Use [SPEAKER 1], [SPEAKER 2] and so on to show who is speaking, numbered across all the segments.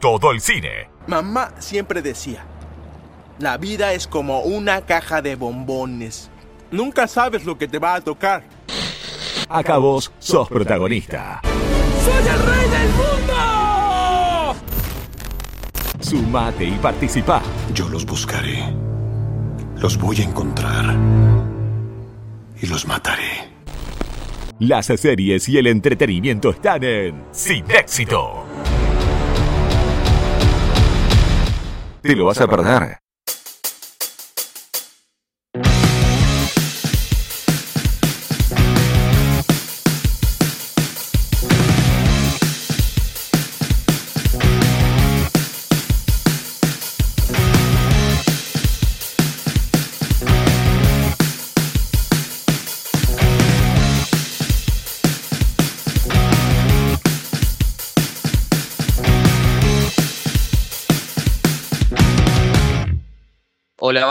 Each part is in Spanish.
[SPEAKER 1] todo el cine.
[SPEAKER 2] Mamá siempre decía, la vida es como una caja de bombones. Nunca sabes lo que te va a tocar.
[SPEAKER 1] Acá vos sos protagonista.
[SPEAKER 2] ¡Soy el rey del mundo!
[SPEAKER 1] Sumate y participa.
[SPEAKER 3] Yo los buscaré. Los voy a encontrar. Y los mataré.
[SPEAKER 1] Las series y el entretenimiento están en Sin Éxito. Te lo vas a perder.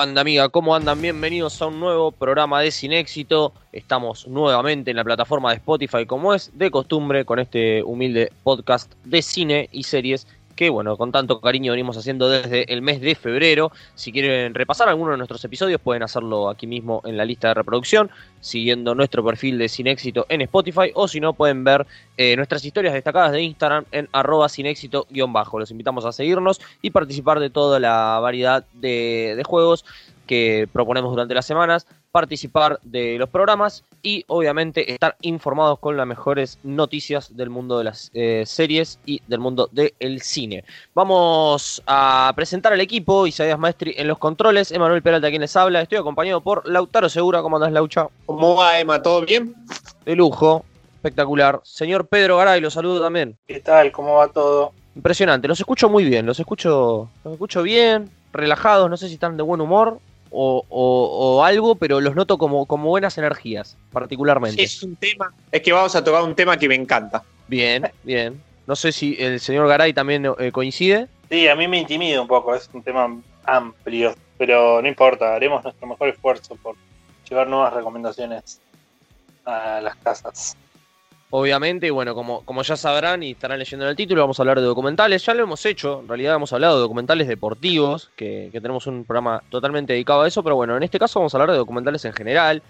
[SPEAKER 4] Banda amiga, ¿cómo andan? Bienvenidos a un nuevo programa de Sin Éxito. Estamos nuevamente en la plataforma de Spotify como es de costumbre con este humilde podcast de cine y series que bueno, con tanto cariño venimos haciendo desde el mes de febrero. Si quieren repasar alguno de nuestros episodios pueden hacerlo aquí mismo en la lista de reproducción, siguiendo nuestro perfil de Sin Éxito en Spotify o si no pueden ver eh, nuestras historias destacadas de Instagram en arroba sin éxito-bajo. Los invitamos a seguirnos y participar de toda la variedad de, de juegos que proponemos durante las semanas, participar de los programas y obviamente estar informados con las mejores noticias del mundo de las eh, series y del mundo del cine. Vamos a presentar al equipo, Isaías Maestri en los controles, Emanuel Peralta quien les habla, estoy acompañado por Lautaro Segura, ¿cómo andás Laucha?
[SPEAKER 5] ¿Cómo va Emma? ¿Todo bien?
[SPEAKER 4] De lujo, espectacular. Señor Pedro Garay, lo saludo también.
[SPEAKER 6] ¿Qué tal? ¿Cómo va todo?
[SPEAKER 4] Impresionante, los escucho muy bien, los escucho, los escucho bien, relajados, no sé si están de buen humor o, o, o algo, pero los noto como, como buenas energías, particularmente.
[SPEAKER 5] Es un tema, es que vamos a tocar un tema que me encanta.
[SPEAKER 4] Bien, bien. No sé si el señor Garay también eh, coincide.
[SPEAKER 6] Sí, a mí me intimida un poco, es un tema amplio, pero no importa, haremos nuestro mejor esfuerzo por llevar nuevas recomendaciones a las casas.
[SPEAKER 4] Obviamente, y bueno, como, como ya sabrán y estarán leyendo en el título, vamos a hablar de documentales. Ya lo hemos hecho, en realidad hemos hablado de documentales deportivos, que, que tenemos un programa totalmente dedicado a eso, pero bueno, en este caso vamos a hablar de documentales en general,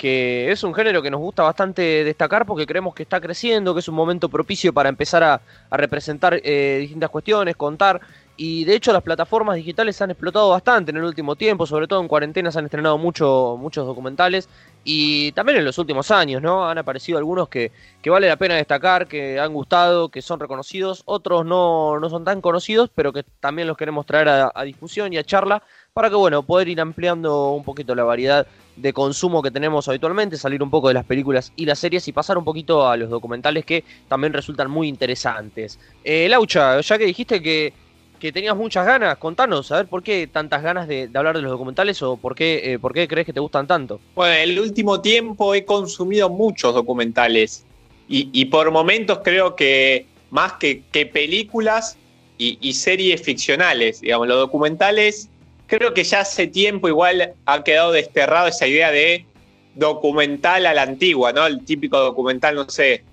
[SPEAKER 4] que es un género que nos gusta bastante destacar porque creemos que está creciendo, que es un momento propicio para empezar a, a representar eh, distintas cuestiones, contar. Y de hecho las plataformas digitales han explotado bastante en el último tiempo, sobre todo en cuarentena se han estrenado mucho, muchos documentales y también en los últimos años, ¿no? Han aparecido algunos que, que vale la pena destacar, que han gustado, que son reconocidos, otros no, no son tan conocidos, pero que también los queremos traer a, a discusión y a charla para que, bueno, poder ir ampliando un poquito la variedad de consumo que tenemos habitualmente, salir un poco de las películas y las series y pasar un poquito a los documentales que también resultan muy interesantes. Eh, Laucha, ya que dijiste que, que, tenías muchas ganas, contanos, a ver por qué tantas ganas de, hablar de los documentales o por qué, eh, por qué crees que te gustan tanto.
[SPEAKER 5] Bueno, en el último tiempo he consumido muchos documentales y, y por momentos creo que más que, películas y, series ficcionales, digamos, los documentales creo que ya hace tiempo igual ha quedado desterrado esa idea de documental a la antigua, ¿no? El típico documental, no sé,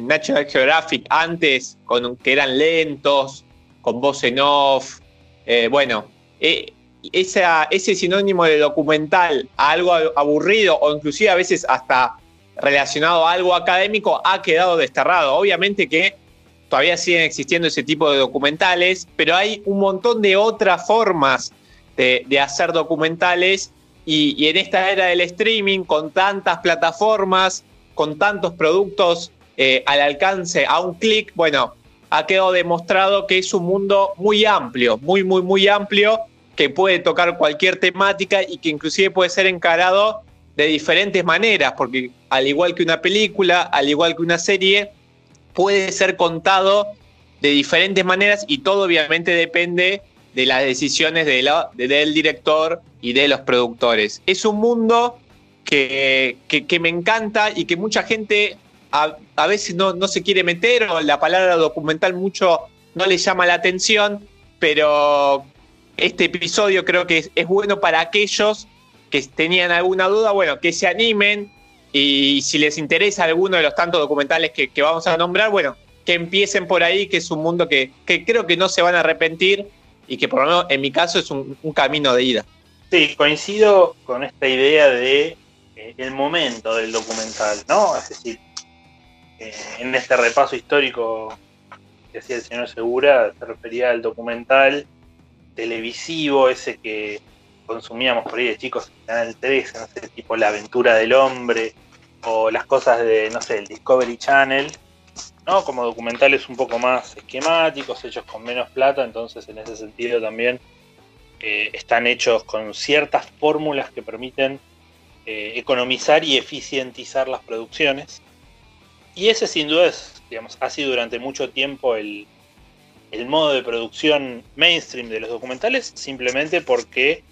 [SPEAKER 5] National Geographic antes, con, que eran lentos, con voz en off. Eh, bueno, eh, ese sinónimo de documental a algo aburrido o inclusive a veces hasta relacionado a algo académico ha quedado desterrado. Obviamente que todavía siguen existiendo ese tipo de documentales, pero hay un montón de otras formas de, hacer documentales y, y, en esta era del streaming, con tantas plataformas, con tantos productos eh, al alcance a un clic, bueno, ha quedado demostrado que es un mundo muy amplio, muy, muy, muy amplio, que puede tocar cualquier temática y que inclusive puede ser encarado de diferentes maneras, porque al igual que una película, al igual que una serie, puede ser contado de diferentes maneras y todo obviamente depende de las decisiones del director y de los productores. Es un mundo que, que me encanta y que mucha gente a, veces no, no, se quiere meter o la palabra documental mucho no le llama la atención, pero este episodio creo que es, bueno para aquellos que tenían alguna duda, bueno, que se animen y si les interesa alguno de los tantos documentales que, vamos a nombrar, bueno, que empiecen por ahí, que es un mundo que, que creo que no se van a arrepentir y que por lo menos en mi caso es un, un camino de ida.
[SPEAKER 6] Sí, coincido con esta idea de eh, el momento del documental, ¿no? Es decir, en este repaso histórico que hacía el señor Segura, se refería al documental televisivo, ese que consumíamos por ahí de chicos en Canal 13, no sé, tipo La aventura del hombre, o las cosas de, no sé, el Discovery Channel, ¿no? Como documentales un poco más esquemáticos, hechos con menos plata, entonces en ese sentido también eh, están hechos con ciertas fórmulas que permiten eh, economizar y eficientizar las producciones. Y ese sin duda es, digamos, ha sido durante mucho tiempo el, el modo de producción mainstream de los documentales, simplemente porque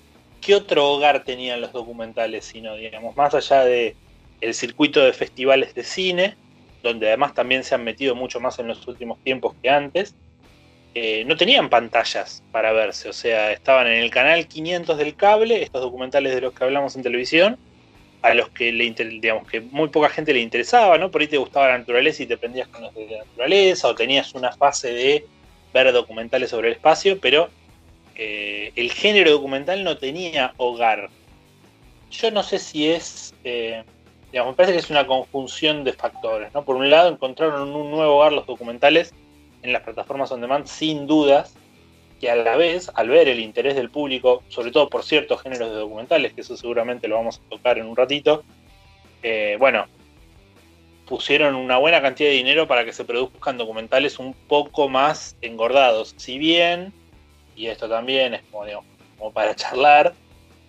[SPEAKER 6] ¿qué otro hogar tenían los documentales? Sino, digamos, más allá de el circuito de festivales de cine, donde además también se han metido mucho más en los últimos tiempos que antes, eh, no tenían pantallas para verse, o sea, estaban en el canal 500 del cable, estos documentales de los que hablamos en televisión, a los que le digamos que muy poca gente le interesaba, ¿no? Por ahí te gustaba la naturaleza y te prendías con los de la naturaleza, o tenías una fase de ver documentales sobre el espacio, pero eh, el género documental no tenía hogar. Yo no sé si es eh, digamos, me parece que es una conjunción de factores. ¿no? Por un lado, encontraron un nuevo hogar los documentales en las plataformas on demand, sin dudas, que a la vez, al ver el interés del público, sobre todo por ciertos géneros de documentales, que eso seguramente lo vamos a tocar en un ratito, eh, bueno, pusieron una buena cantidad de dinero para que se produzcan documentales un poco más engordados. Si bien, y esto también es como, para charlar,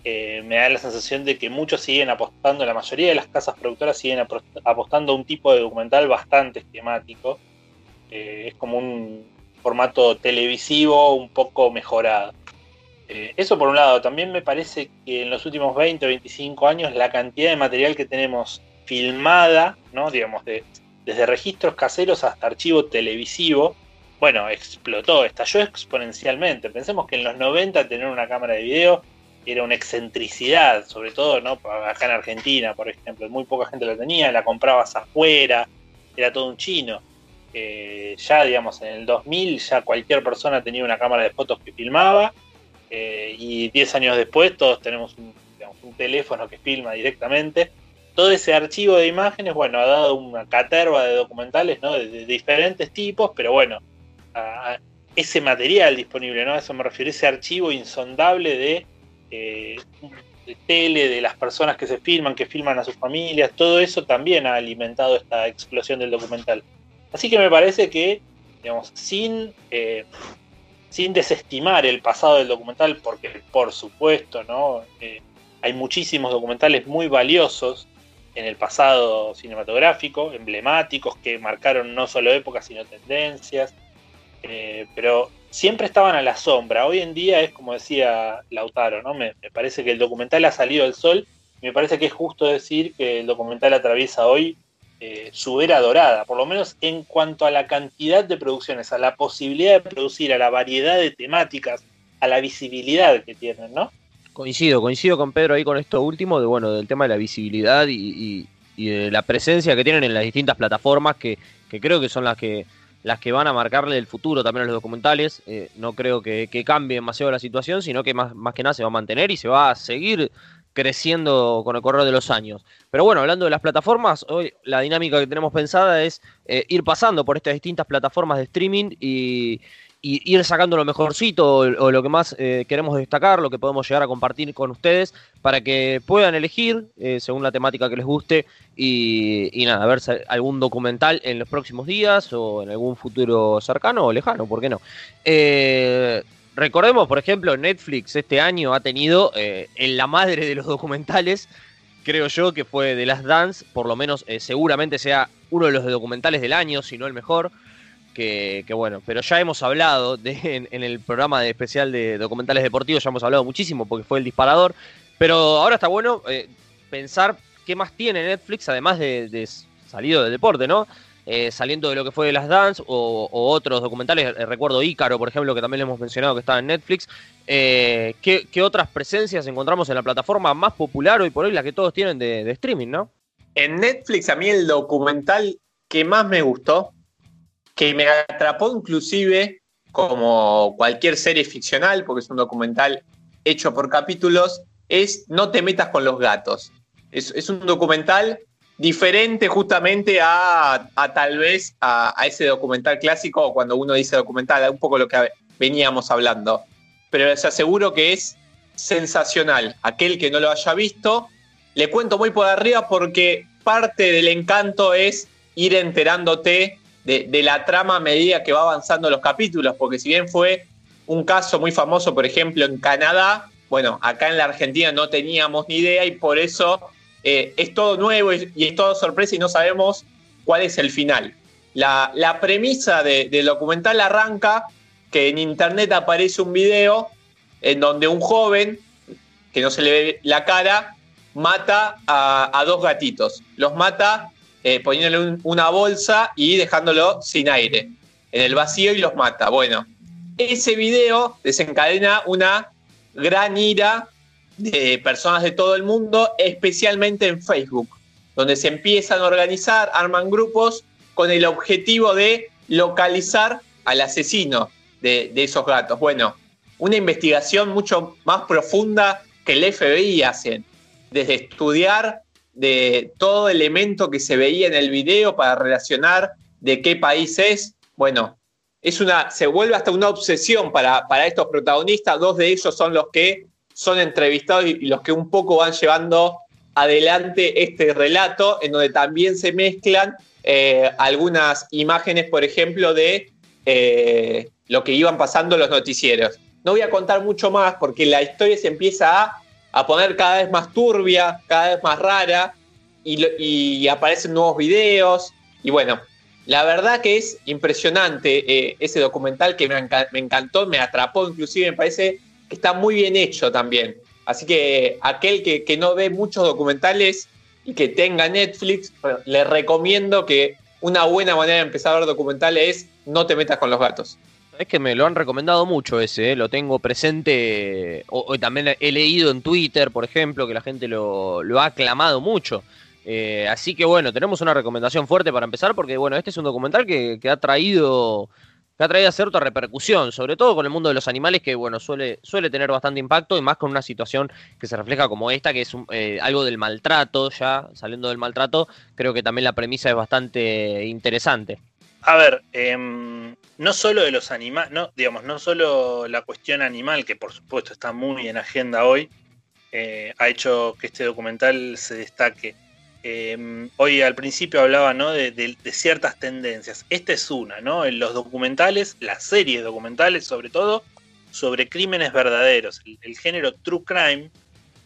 [SPEAKER 6] eh, me da la sensación de que muchos siguen apostando, la mayoría de las casas productoras siguen apostando a un tipo de documental bastante esquemático. Eh, es como un formato televisivo un poco mejorado. Eh, eso por un lado, también me parece que en los últimos 20 o 25 años la cantidad de material que tenemos filmada, ¿no? digamos, de, desde registros caseros hasta archivo televisivo, bueno, explotó, estalló exponencialmente. Pensemos que en los 90 tener una cámara de video era una excentricidad, sobre todo ¿no? acá en Argentina, por ejemplo. Muy poca gente la tenía, la comprabas afuera, era todo un chino. Eh, ya, digamos, en el 2000 ya cualquier persona tenía una cámara de fotos que filmaba eh, y 10 años después todos tenemos un, teléfono que filma directamente. Todo ese archivo de imágenes, bueno, ha dado una caterva de documentales, ¿no? De, diferentes tipos, pero bueno, ese material disponible, ¿no? A eso me refiero, ese archivo insondable eh, de tele, de las personas que se filman, que filman a sus familias, todo eso también ha alimentado esta explosión del documental. Así que me parece que, digamos, sin, eh, sin desestimar el pasado del documental, porque por supuesto, ¿no? Eh, hay muchísimos documentales muy valiosos en el pasado cinematográfico, emblemáticos, que marcaron no solo épocas, sino tendencias. pero siempre estaban a la sombra. Hoy en día es como decía Lautaro, ¿no? Me, parece que el documental ha salido al sol. Me parece que es justo decir que el documental atraviesa hoy eh, su era dorada, por lo menos en cuanto a la cantidad de producciones, a la posibilidad de producir, a la variedad de temáticas, a la visibilidad que tienen, ¿no?
[SPEAKER 4] Coincido, coincido con Pedro ahí con esto último, de bueno, del tema de la visibilidad y, de la presencia que tienen en las distintas plataformas que creo que son las que las que van a marcarle el futuro también a los documentales. Eh, no creo que, cambie demasiado la situación, sino que más, más que nada se va a mantener y se va a seguir creciendo con el correr de los años. Pero bueno, hablando de las plataformas, hoy la dinámica que tenemos pensada es eh, ir pasando por estas distintas plataformas de streaming y, ir sacando lo mejorcito o, lo que más eh, queremos destacar, lo que podemos llegar a compartir con ustedes para que puedan elegir eh, según la temática que les guste y, nada, a ver algún documental en los próximos días o en algún futuro cercano o lejano, ¿por qué no? Recordemos, por ejemplo, Netflix este año ha tenido en la madre de los documentales, creo yo que fue The Last Dance, por lo menos seguramente sea uno de los documentales del año, si no el mejor que, bueno, pero ya hemos hablado de, en, el programa de especial de documentales deportivos, ya hemos hablado muchísimo porque fue el disparador, pero ahora está bueno eh, pensar qué más tiene Netflix, además de, salido del deporte, ¿no? Eh, saliendo de lo que fue de las Dance o, otros documentales, eh, recuerdo Ícaro, por ejemplo, que también le hemos mencionado que estaba en Netflix. ¿qué, otras presencias encontramos en la plataforma más popular hoy por hoy, la que todos tienen de, de streaming, ¿no?
[SPEAKER 5] En Netflix, a mí el documental que más me gustó que me atrapó inclusive como cualquier serie ficcional, porque es un documental hecho por capítulos, es No te metas con los gatos. Es, un documental diferente justamente a, tal vez a, ese documental clásico, cuando uno dice documental, un poco lo que veníamos hablando. Pero les aseguro que es sensacional. Aquel que no lo haya visto, le cuento muy por arriba porque parte del encanto es ir enterándote de, la trama a medida que va avanzando los capítulos, porque si bien fue un caso muy famoso, por ejemplo, en Canadá, bueno, acá en la Argentina no teníamos ni idea y por eso eh, es todo nuevo y, es todo sorpresa y no sabemos cuál es el final. La, premisa del documental arranca que en internet aparece un video en donde un joven, que no se le ve la cara, mata a dos gatitos. Los mata eh, poniéndole una bolsa y dejándolo sin aire en el vacío y los mata. Bueno, ese video desencadena una gran ira de personas de todo el mundo, especialmente en Facebook, donde se empiezan a organizar, arman grupos con el objetivo de localizar al asesino de, esos gatos. Bueno, una investigación mucho más profunda que el FBI hacen, desde estudiar de todo elemento que se veía en el video para relacionar de qué país es. Bueno, es una, se vuelve hasta una obsesión para, para estos protagonistas. Dos de ellos son los que son entrevistados y, los que un poco van llevando adelante este relato, en donde también se mezclan eh, algunas imágenes, por ejemplo, de eh, lo que iban pasando los noticieros. No voy a contar mucho más porque la historia se empieza a poner cada vez más turbia, cada vez más rara, y, aparecen nuevos videos. Y bueno, la verdad que es impresionante eh, ese documental que me, encantó, me atrapó, inclusive me parece está muy bien hecho también. Así que aquel que, que no ve muchos documentales y que tenga Netflix, le recomiendo que una buena manera de empezar a ver documentales es no te metas con los gatos.
[SPEAKER 4] Es que me lo han recomendado mucho ese, ¿eh? lo tengo presente, o, también he leído en Twitter, por ejemplo, que la gente lo, ha aclamado mucho. Eh, así que bueno, tenemos una recomendación fuerte para empezar, porque bueno, este es un documental que, ha traído que ha traído cierta repercusión, sobre todo con el mundo de los animales, que bueno, suele, suele tener bastante impacto, y más con una situación que se refleja como esta, que es eh, algo del maltrato, ya saliendo del maltrato, creo que también la premisa es bastante interesante.
[SPEAKER 6] A ver, em, no solo de los animales, no, digamos, no solo la cuestión animal, que por supuesto está muy en agenda hoy, eh, ha hecho que este documental se destaque. Em, hoy al principio hablaba ¿no? de, ciertas tendencias. Esta es una, ¿no? En los documentales, las series documentales sobre todo, sobre crímenes verdaderos. el género True Crime,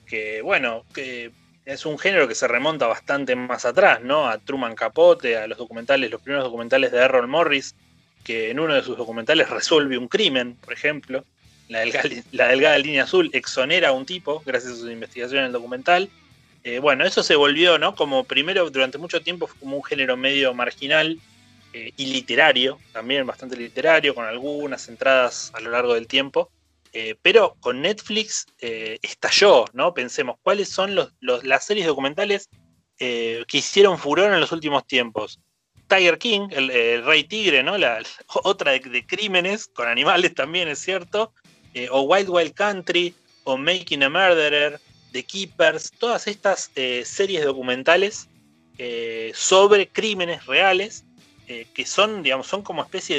[SPEAKER 6] que bueno, que es un género que se remonta bastante más atrás, ¿no? A Truman Capote, a los documentales, los primeros documentales de Errol Morris, que en uno de sus documentales resuelve un crimen, por ejemplo. La delgada, línea azul exonera a un tipo gracias a su investigación en el documental. Eh, bueno, eso se volvió, ¿no? Como primero, durante mucho tiempo, como un género medio marginal eh, y literario, también bastante literario, con algunas entradas a lo largo del tiempo. Eh, pero con Netflix estalló, ¿no? Pensemos, ¿cuáles son las series documentales que hicieron furor en los últimos tiempos? Tiger King, el, Rey Tigre, ¿no? La, otra de, crímenes con animales también, es cierto. o Wild Wild Country, o Making a Murderer, The Keepers, todas estas series documentales sobre crímenes reales eh, que son, digamos, son como especie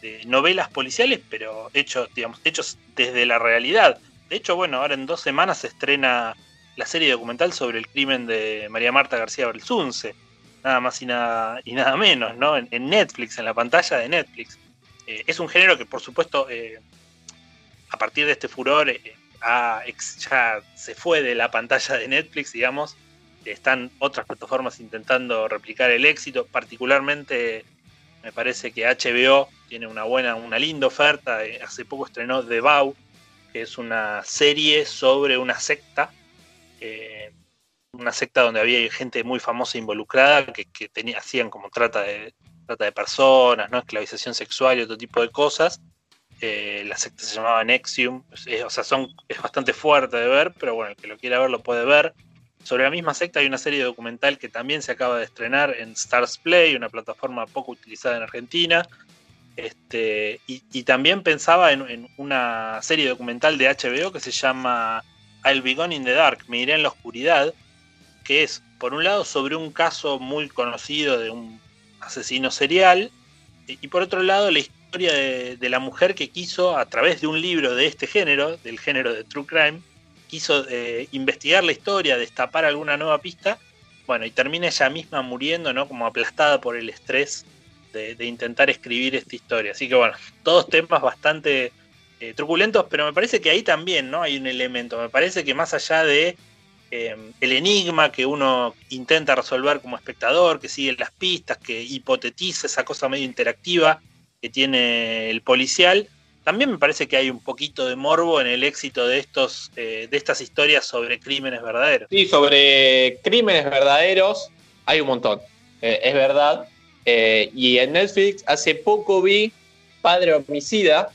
[SPEAKER 6] de, novelas policiales, pero hechos, digamos, hechos desde la realidad. De hecho, bueno, ahora en dos semanas se estrena la serie documental sobre el crimen de María Marta García Belsunce, nada más y nada, y nada menos, ¿no? En, Netflix, en la pantalla de Netflix. Eh, es un género que, por supuesto, eh, a partir de este furor, ya se fue de la pantalla de Netflix, digamos, están otras plataformas intentando replicar el éxito, particularmente me parece que HBO tiene una buena, una linda oferta. Eh, hace poco estrenó The Vow, que es una serie sobre una secta, una secta donde había gente muy famosa involucrada que, hacían como trata de, trata de personas, ¿no? esclavización sexual y otro tipo de cosas. Eh, la secta se llamaba Nexium, o sea, son, es bastante fuerte de ver, pero bueno, el que lo quiera ver lo puede ver. Sobre la misma secta hay una serie documental que también se acaba de estrenar en Stars Play, una plataforma poco utilizada en Argentina, Este, y, también pensaba en, una serie documental de HBO que se llama I'll Be Gone in the Dark, Me iré en la oscuridad, que es, por un lado, sobre un caso muy conocido de un asesino serial, y por otro lado, la historia de, la mujer que quiso, a través de un libro de este género, del género de True Crime, quiso eh, investigar la historia, destapar alguna nueva pista, bueno, y termina ella misma muriendo, ¿no? Como aplastada por el estrés de, intentar escribir esta historia. Así que bueno, todos temas bastante eh, truculentos, pero me parece que ahí también no hay un elemento. Me parece que más allá de eh, el enigma que uno intenta resolver como espectador, que sigue las pistas, que hipotetiza esa cosa medio interactiva que tiene el policial, también me parece que hay un poquito de morbo en el éxito de estos eh, de estas historias sobre crímenes verdaderos.
[SPEAKER 5] Sí, sobre crímenes verdaderos hay un montón. es verdad. Eh, y en Netflix hace poco vi Padre Homicida,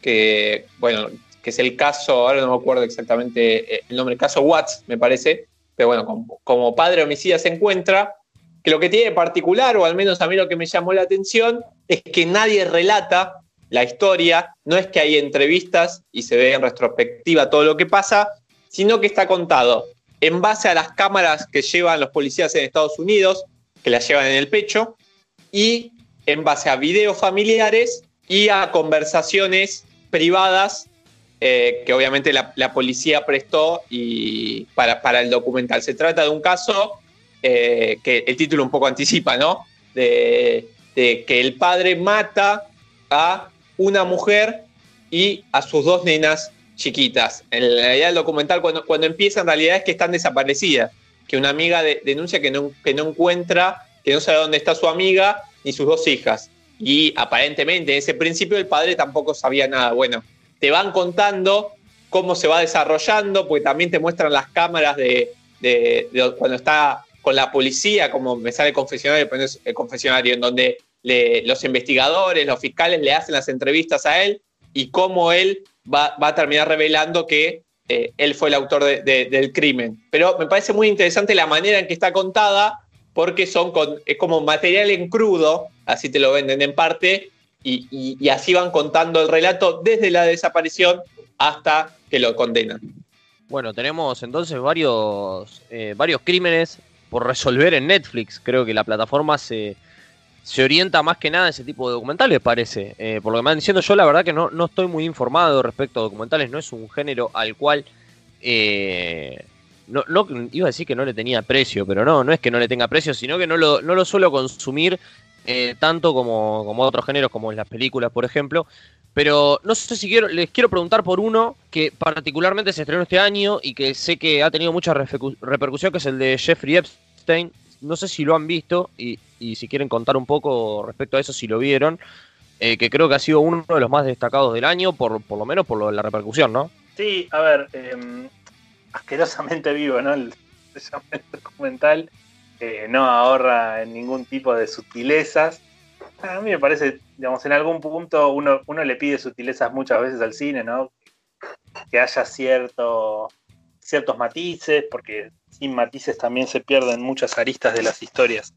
[SPEAKER 5] que, bueno, que es el caso, ahora no me acuerdo exactamente eh, el nombre, el caso Watts, me parece, pero bueno, como, Padre Homicida se encuentra, que lo que tiene de particular, o al menos a mí lo que me llamó la atención, es que nadie relata la historia, no es que hay entrevistas y se ve en retrospectiva todo lo que pasa, sino que está contado en base a las cámaras que llevan los policías en Estados Unidos, que las llevan en el pecho, y en base a videos familiares y a conversaciones privadas eh, que obviamente la, policía prestó y para, el documental. Se trata de un caso eh, que el título un poco anticipa, ¿no? De, que el padre mata a una mujer y a sus dos nenas chiquitas. En realidad el documental cuando, cuando empieza en realidad es que están desaparecidas, que una amiga denuncia que no, que no encuentra que no sabe dónde está su amiga ni sus dos hijas. Y aparentemente en ese principio el padre tampoco sabía nada. Bueno, te van contando cómo se va desarrollando, porque también te muestran las cámaras de, cuando está con la policía, como me sale el confesionario, el confesionario en donde los investigadores, los fiscales le hacen las entrevistas a él y cómo él va, a terminar revelando que eh, él fue el autor del crimen. Pero me parece muy interesante la manera en que está contada, porque son es como material en crudo, así te lo venden en parte, y, así van contando el relato desde la desaparición hasta que lo condenan.
[SPEAKER 4] Bueno, tenemos entonces varios, eh, varios crímenes por resolver en Netflix. Creo que la plataforma se, se orienta más que nada a ese tipo de documentales, parece. Eh, por lo que me van diciendo, yo la verdad que no, no estoy muy informado respecto a documentales, no es un género al cual eh, no, no, iba a decir que no le tenía precio, pero no, no es que no le tenga precio, sino que no lo, no lo suelo consumir eh, tanto como, como, otros géneros, como en las películas, por ejemplo. Pero no sé si quiero, les quiero preguntar por uno que particularmente se estrenó este año y que sé que ha tenido mucha repercusión, que es el de Jeffrey Epstein. No sé si lo han visto y, y si quieren contar un poco respecto a eso, si lo vieron, eh, que creo que ha sido uno de los más destacados del año, por, por lo menos por lo, la repercusión, ¿no?
[SPEAKER 6] Sí, a ver, eh, asquerosamente vivo, ¿no? El, documental eh, no ahorra en ningún tipo de sutilezas. A mí me parece, digamos, en algún punto uno, uno le pide sutilezas muchas veces al cine, ¿no? Que haya cierto, ciertos matices, porque sin matices también se pierden muchas aristas de las historias.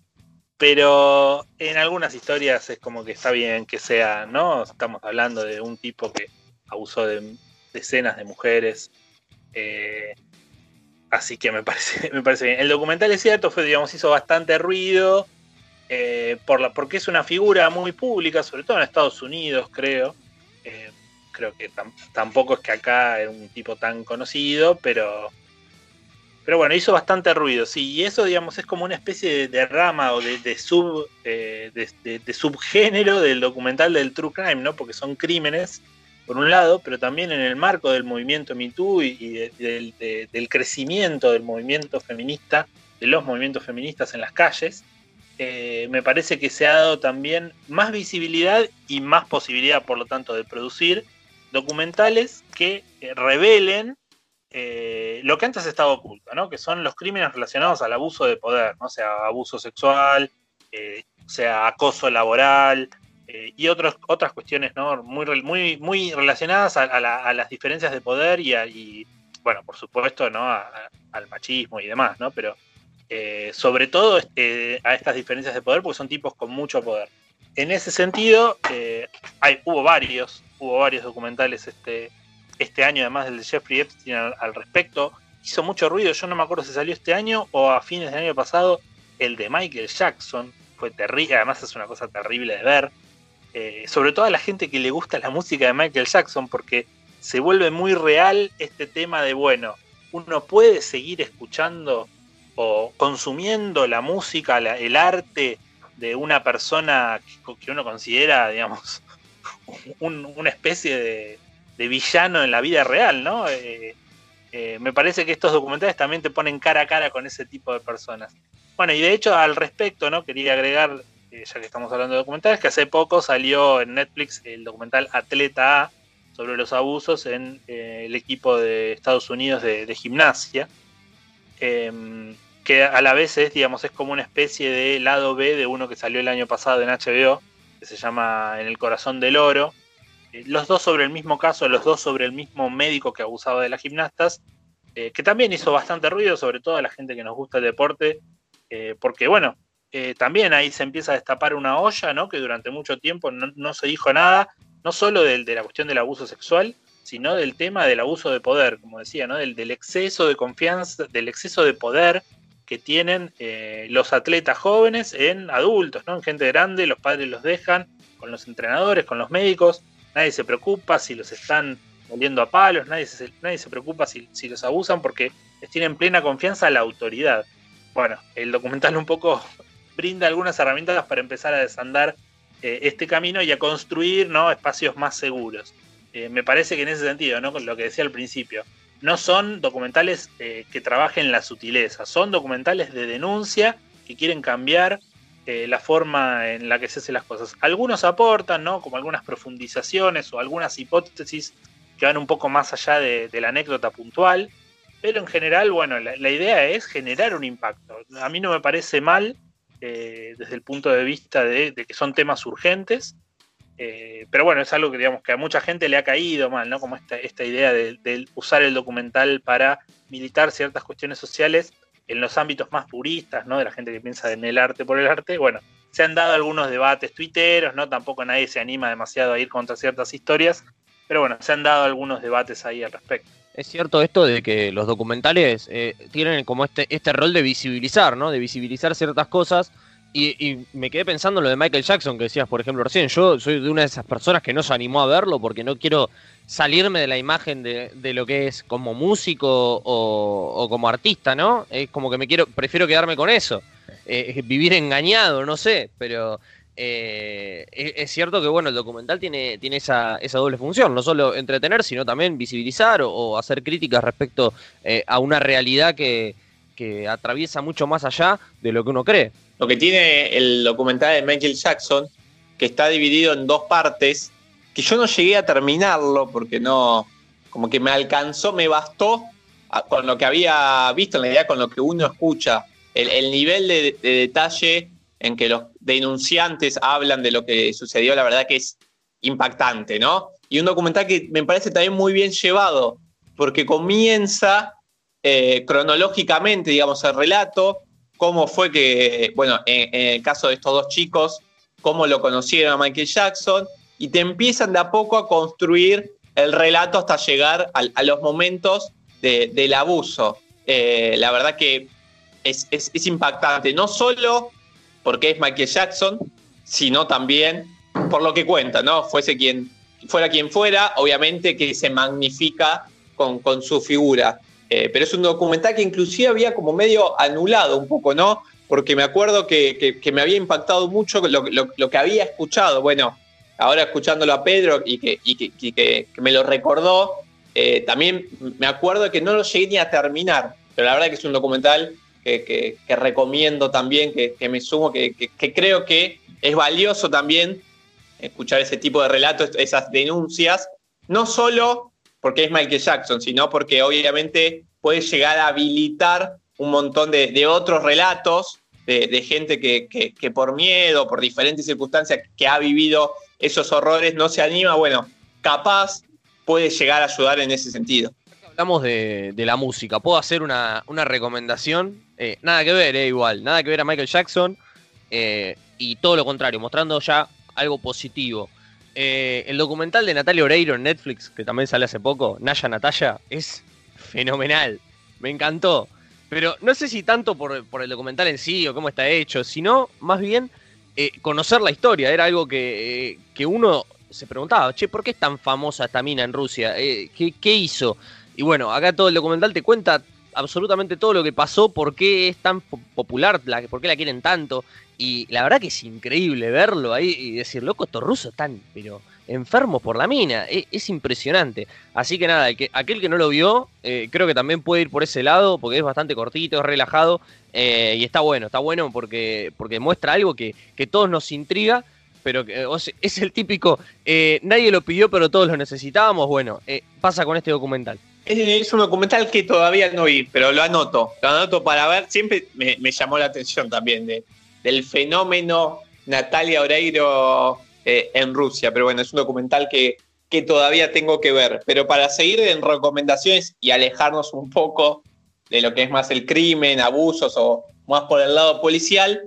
[SPEAKER 6] Pero en algunas historias es como que está bien que sea, ¿no? Estamos hablando de un tipo que abusó de decenas de mujeres, eh, así que me parece, me parece bien. El documental es cierto, fue, digamos, hizo bastante ruido. Eh, por la, porque es una figura muy pública, sobre todo en Estados Unidos, creo. Eh, creo que tampoco es que acá es un tipo tan conocido, pero, pero bueno, hizo bastante ruido, sí. Y eso, digamos, es como una especie de, rama o de, sub, de, subgénero del documental del True Crime, ¿no? Porque son crímenes por un lado, pero también en el marco del movimiento MeToo y, del crecimiento del movimiento feminista, de los movimientos feministas en las calles, eh, me parece que se ha dado también más visibilidad y más posibilidad, por lo tanto, de producir documentales que eh, revelen eh, lo que antes estaba oculto, ¿no? que son los crímenes relacionados al abuso de poder, ¿no? sea abuso sexual, sea acoso laboral, eh, y otros, otras cuestiones ¿no? muy, muy, muy relacionadas a, las diferencias de poder y, bueno, por supuesto, ¿no? al machismo y demás, ¿no? Pero eh, sobre todo este, a estas diferencias de poder porque son tipos con mucho poder. en ese sentido, eh, hay, hubo varios, hubo varios documentales este, este año, además del de Jeffrey Epstein al, al respecto. Hizo mucho ruido, yo no me acuerdo si salió este año o a fines del año pasado, el de Michael Jackson. Fue terrible, además es una cosa terrible de ver. Eh, sobre todo a la gente que le gusta la música de Michael Jackson, porque se vuelve muy real este tema de, bueno, uno puede seguir escuchando o consumiendo la música, el arte de una persona que, uno considera, digamos, un- una especie de, villano en la vida real, ¿no? Eh, eh, me parece que estos documentales también te ponen cara a cara con ese tipo de personas. Bueno, y de hecho al respecto, ¿no? Quería agregar, ya que estamos hablando de documentales, que hace poco salió en Netflix el documental Atleta A sobre los abusos en eh, el equipo de Estados Unidos de, gimnasia, em, que a la vez es, digamos, es como una especie de lado B de uno que salió el año pasado en HBO, que se llama En el corazón del oro. Eh, los dos sobre el mismo caso, los dos sobre el mismo médico que abusaba de las gimnastas, eh, que también hizo bastante ruido, sobre todo a la gente que nos gusta el deporte, porque bueno, eh, también ahí se empieza a destapar una olla, ¿no? Que durante mucho tiempo no, se dijo nada, no solo del- de la cuestión del abuso sexual, sino del tema del abuso de poder, como decía, ¿no? Del, del exceso de confianza, del exceso de poder que tienen eh, los atletas jóvenes en adultos, ¿no? En gente grande, los padres los dejan con los entrenadores, con los médicos, nadie se preocupa si los están volviendo a palos, nadie se, nadie se preocupa si, si los abusan porque les tienen plena confianza a la autoridad. Bueno, el documental un poco brinda algunas herramientas para empezar a desandar eh, este camino y a construir ¿no? espacios más seguros. Eh, me parece que en ese sentido, ¿no? con lo que decía al principio, no son documentales eh, que trabajen la sutileza, son documentales de denuncia que quieren cambiar la forma en la que se hacen las cosas. Algunos aportan, ¿no? Como algunas profundizaciones o algunas hipótesis que van un poco más allá de, la anécdota puntual, pero en general, bueno, la, idea es generar un impacto. A mí no me parece mal eh, desde el punto de vista de, de que son temas urgentes, eh, pero bueno, es algo que digamos que a mucha gente le ha caído mal, ¿no? Como esta, esta idea de, de, usar el documental para militar ciertas cuestiones sociales en los ámbitos más puristas, ¿no? De la gente que piensa en el arte por el arte. Bueno, se han dado algunos debates tuiteros, ¿no? Tampoco nadie se anima demasiado a ir contra ciertas historias, pero bueno, se han dado algunos debates ahí al respecto.
[SPEAKER 4] Es cierto esto de que los documentales eh, tienen como este, este rol de visibilizar, ¿no? De visibilizar ciertas cosas. Y, y, me quedé pensando en lo de Michael Jackson que decías, por ejemplo, recién. Yo soy de una de esas personas que no se animó a verlo porque no quiero salirme de la imagen de, de lo que es como músico o, como artista, ¿no? Es como que me quiero, prefiero quedarme con eso. Eh, vivir engañado, no sé, pero eh, es, cierto que bueno, el documental tiene, tiene esa, doble función, no solo entretener, sino también visibilizar o, hacer críticas respecto eh, a una realidad que, atraviesa mucho más allá de lo que uno cree.
[SPEAKER 5] Lo que tiene el documental de Michael Jackson, que está dividido en dos partes, que yo no llegué a terminarlo porque no, como que me alcanzó, me bastó con lo que había visto, en realidad con lo que uno escucha, el, el nivel de detalle en que los denunciantes hablan de lo que sucedió, la verdad que es impactante, ¿no? Y un documental que me parece también muy bien llevado, porque comienza eh, cronológicamente, digamos, el relato, cómo fue que, bueno, en, el caso de estos dos chicos, cómo lo conocieron a Michael Jackson, y te empiezan de a poco a construir el relato hasta llegar a, los momentos de, del abuso. Eh, la verdad que es impactante, no solo porque es Michael Jackson, sino también por lo que cuenta, ¿no? Fuese quien fuera quien fuera, obviamente que se magnifica con, con su figura. Eh, pero es un documental que inclusive había como medio anulado un poco, ¿no? Porque me acuerdo que, que, me había impactado mucho lo, lo, que había escuchado. Bueno, ahora escuchándolo a Pedro y que, que, que me lo recordó, eh, también me acuerdo que no lo llegué ni a terminar. Pero la verdad que es un documental que, que, que, recomiendo también, que, que me sumo, que, creo que es valioso también escuchar ese tipo de relatos, esas denuncias, no solo porque es Michael Jackson, sino porque obviamente puede llegar a habilitar un montón de, otros relatos de, gente que, por miedo, por diferentes circunstancias que ha vivido esos horrores, no se anima, bueno, capaz puede llegar a ayudar en ese sentido
[SPEAKER 4] hablamos de, la música, ¿puedo hacer una, recomendación? Eh, nada que ver, eh, igual, nada que ver a Michael Jackson eh, y todo lo contrario, mostrando ya algo positivo. El documental de Natalia Oreiro en Netflix, que también sale hace poco, Naya Natalia, es fenomenal. Me encantó. Pero no sé si tanto por, el documental en sí o cómo está hecho, sino más bien conocer la historia. Era algo que, que, uno se preguntaba, che, ¿por qué es tan famosa esta mina en Rusia? ¿qué, ¿Qué hizo? Y bueno, acá todo el documental te cuenta absolutamente todo lo que pasó, por qué es tan popular, por qué la quieren tanto. Y la verdad que es increíble verlo ahí y decir, loco, estos rusos están, pero enfermos por la mina. E, es, impresionante. Así que nada, que, aquel que no lo vio, eh, creo que también puede ir por ese lado, porque es bastante cortito, es relajado. Eh, y está bueno, está bueno porque, porque muestra algo que, que todos nos intriga. Pero que, es el típico, eh, nadie lo pidió, pero todos lo necesitábamos. Bueno, pasa con este documental.
[SPEAKER 5] Es, un documental que todavía no vi, pero lo anoto. Lo anoto para ver. Siempre me, llamó la atención también de, del fenómeno Natalia Oreiro eh, en Rusia. Pero bueno, es un documental que, que todavía tengo que ver. Pero para seguir en recomendaciones y alejarnos un poco de lo que es más el crimen, abusos o más por el lado policial,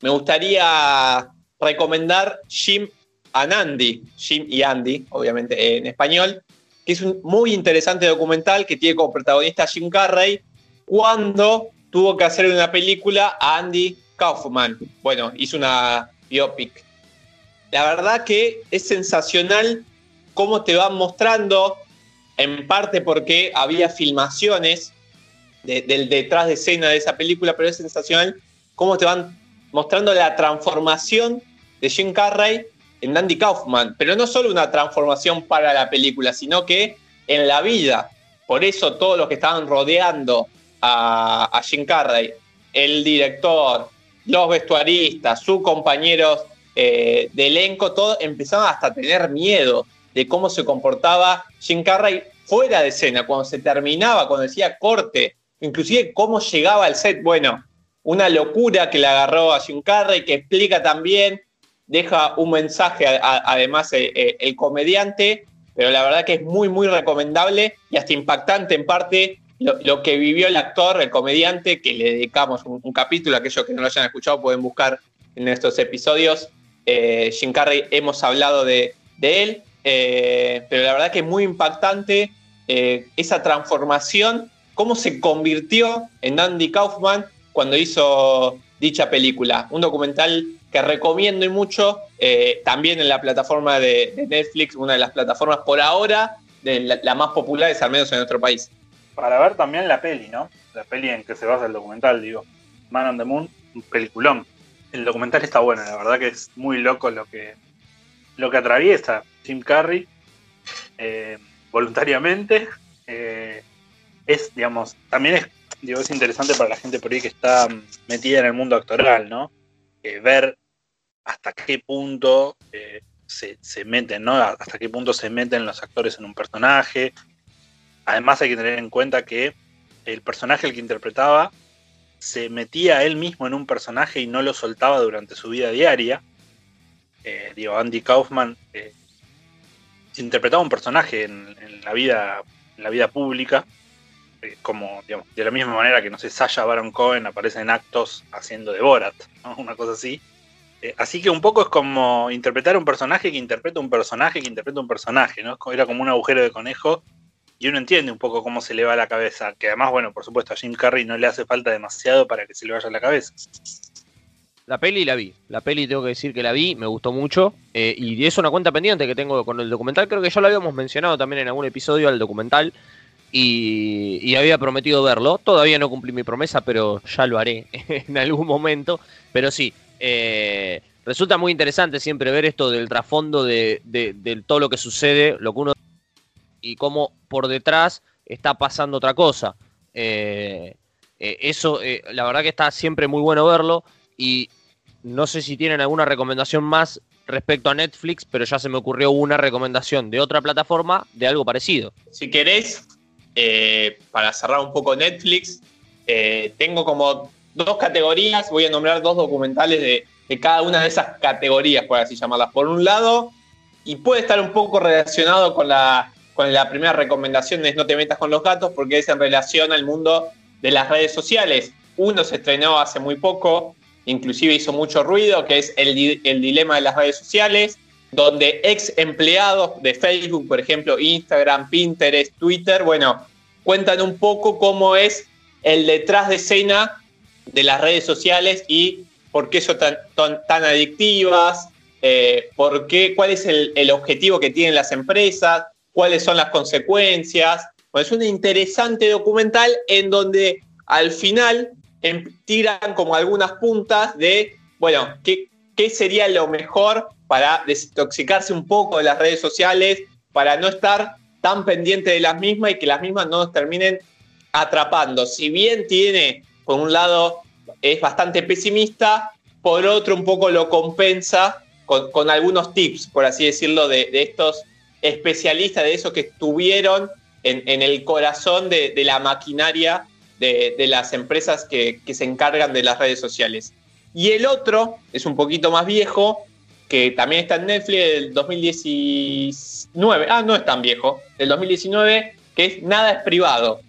[SPEAKER 5] me gustaría recomendar Jim and Andy, Jim y Andy, obviamente en español, que es un muy interesante documental que tiene como protagonista Jim Carrey cuando tuvo que hacer una película a Andy Kaufman. Bueno, hizo una biopic. La verdad que es sensacional cómo te van mostrando, en parte porque había filmaciones del detrás de escena de esa película, pero es sensacional cómo te van mostrando la transformación de Jim Carrey en Andy Kaufman, pero no solo una transformación para la película, sino que en la vida. Por eso todos los que estaban rodeando a, Jim Carrey, el director, los vestuaristas, sus compañeros eh, de elenco, todos empezaron hasta a tener miedo de cómo se comportaba Jim Carrey fuera de escena, cuando se terminaba, cuando decía corte, inclusive cómo llegaba al set. Bueno, una locura que le agarró a Jim Carrey, que explica también deja un mensaje, además, eh, eh, el comediante, pero la verdad que es muy, muy recomendable y hasta impactante en parte lo, que vivió el actor, el comediante, que le dedicamos un, capítulo, aquellos que no lo hayan escuchado pueden buscar en estos episodios. Eh, Jim Carrey, hemos hablado de, él, pero la verdad que es muy impactante esa transformación, cómo se convirtió en Andy Kaufman cuando hizo dicha película. Un documental que recomiendo y mucho, eh, también en la plataforma de, Netflix, una de las plataformas por ahora, de la, más popular, es al menos en nuestro país.
[SPEAKER 6] Para ver también la peli, ¿no? La peli en que se basa el documental, digo. Man on the Moon, un peliculón. El documental está bueno, la verdad que es muy loco lo que, lo que atraviesa Jim Carrey eh, voluntariamente. Eh, es, digamos, también es, digo, es interesante para la gente por ahí que está metida en el mundo actoral, ¿no? ver hasta qué punto eh, se, meten, ¿no? Hasta qué punto se meten los actores en un personaje. Además hay que tener en cuenta que el personaje el que interpretaba se metía él mismo en un personaje y no lo soltaba durante su vida diaria. Eh, digo, Andy Kaufman eh, interpretaba un personaje en, la vida, la vida pública, como digamos, de la misma manera que no sé, Sasha Baron Cohen aparece en actos haciendo de Borat, una cosa así. Eh, así que un poco es como interpretar un personaje que interpreta un personaje que interpreta un personaje, ¿no? Era como un agujero de conejo y uno entiende un poco cómo se le va la cabeza. Que además, bueno, por supuesto, a Jim Carrey no le hace falta demasiado para que se le vaya la cabeza.
[SPEAKER 4] La peli la vi, la peli tengo que decir que la vi, me gustó mucho eh, y es una cuenta pendiente que tengo con el documental, creo que ya lo habíamos mencionado también en algún episodio al documental y, y, había prometido verlo, todavía no cumplí mi promesa, pero ya lo haré en algún momento, pero sí, eh, resulta muy interesante siempre ver esto del trasfondo de, todo lo que sucede, lo que uno y cómo por detrás está pasando otra cosa. Eh, eh, eso, la verdad que está siempre muy bueno verlo y no sé si tienen alguna recomendación más respecto a Netflix, pero ya se me ocurrió una recomendación de otra plataforma de algo parecido.
[SPEAKER 5] Si querés, para cerrar un poco Netflix, tengo como dos categorías, voy a nombrar dos documentales de, cada una de esas categorías, por así llamarlas. Por un lado, y puede estar un poco relacionado con la, con la primera recomendación de No te metas con los gatos, porque es en relación al mundo de las redes sociales. Uno se estrenó hace muy poco, inclusive hizo mucho ruido, que es el, dilema de las redes sociales, donde ex empleados de Facebook, por ejemplo, Instagram, Pinterest, Twitter, bueno, cuentan un poco cómo es el detrás de escena de las redes sociales y por qué son tan, tan, adictivas, eh, por qué, cuál es el, el, objetivo que tienen las empresas, cuáles son las consecuencias. Bueno, es un interesante documental en donde al final em, tiran como algunas puntas de, bueno, ¿qué, qué sería lo mejor para desintoxicarse un poco de las redes sociales, para no estar tan pendiente de las mismas y que las mismas no nos terminen atrapando. Si bien tiene, por un lado, es bastante pesimista, por otro un poco lo compensa con, algunos tips, por así decirlo, de, estos especialistas, de esos que estuvieron en, el corazón de, la maquinaria de, las empresas que, se encargan de las redes sociales. Y el otro es un poquito más viejo, que también está en Netflix del 2019, ah, no es tan viejo, del 2019, que es Nada es privado.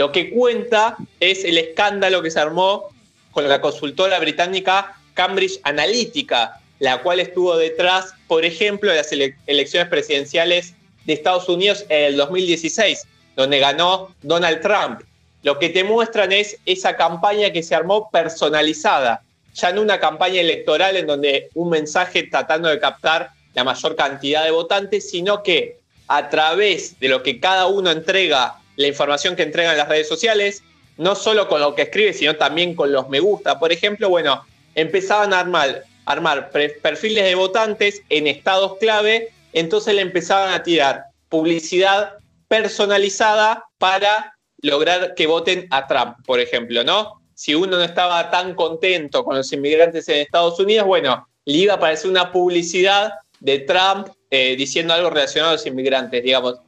[SPEAKER 5] Lo que cuenta es el escándalo que se armó con la consultora británica Cambridge Analytica, la cual estuvo detrás, por ejemplo, de las elecciones presidenciales de Estados Unidos en el 2016, donde ganó Donald Trump. Lo que te muestran es esa campaña que se armó personalizada, ya no una campaña electoral en donde un mensaje tratando de captar la mayor cantidad de votantes, sino que a través de lo que cada uno entrega, la información que entrega en las redes sociales, no solo con lo que escribe, sino también con los me gusta, por ejemplo, bueno, empezaban a armar, armar perfiles de votantes en estados clave, entonces le empezaban a tirar publicidad personalizada para lograr que voten a Trump, por ejemplo, ¿no? Si uno no estaba tan contento con los inmigrantes en Estados Unidos, bueno, le iba a aparecer una publicidad de Trump eh, diciendo algo relacionado a los inmigrantes, digamos.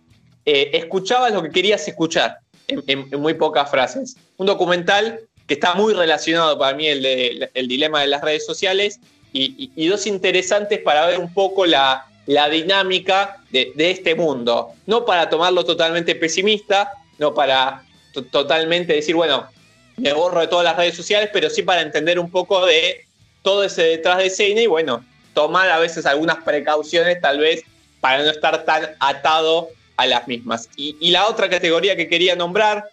[SPEAKER 5] Eh, escuchabas lo que querías escuchar en, muy pocas frases. Un documental que está muy relacionado para mí el, de, el dilema de las redes sociales y, dos interesantes para ver un poco la, la dinámica de, este mundo. No para tomarlo totalmente pesimista, no para totalmente decir, bueno, me borro de todas las redes sociales, pero sí para entender un poco de todo ese detrás de escena y bueno, tomar a veces algunas precauciones tal vez para no estar tan atado a las mismas. Y, la otra categoría que quería nombrar,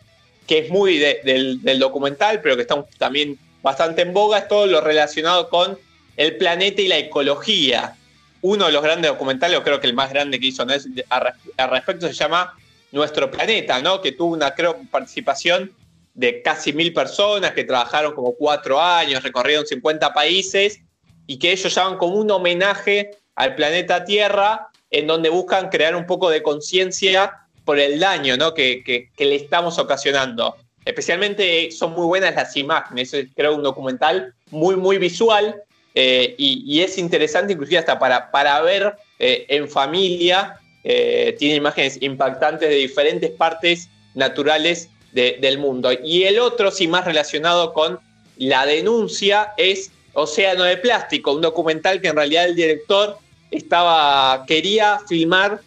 [SPEAKER 5] que es muy del, documental, pero que está también bastante en boga, es todo lo relacionado con el planeta y la ecología. Uno de los grandes documentales, creo que el más grande que hizo al respecto, se llama Nuestro Planeta, ¿no? que tuvo una creo, participación de casi mil personas que trabajaron como cuatro años, recorrieron 50 países y que ellos llaman como un homenaje al planeta Tierra en donde buscan crear un poco de conciencia por el daño ¿no? que, le estamos ocasionando. Especialmente son muy buenas las imágenes, es creo un documental muy, muy visual eh, y, es interesante inclusive hasta para, para ver eh, en familia. Eh, tiene imágenes impactantes de diferentes partes naturales del mundo. Y el otro, sí más relacionado con la denuncia, es Océano de Plástico, un documental que en realidad el director estaba, quería filmar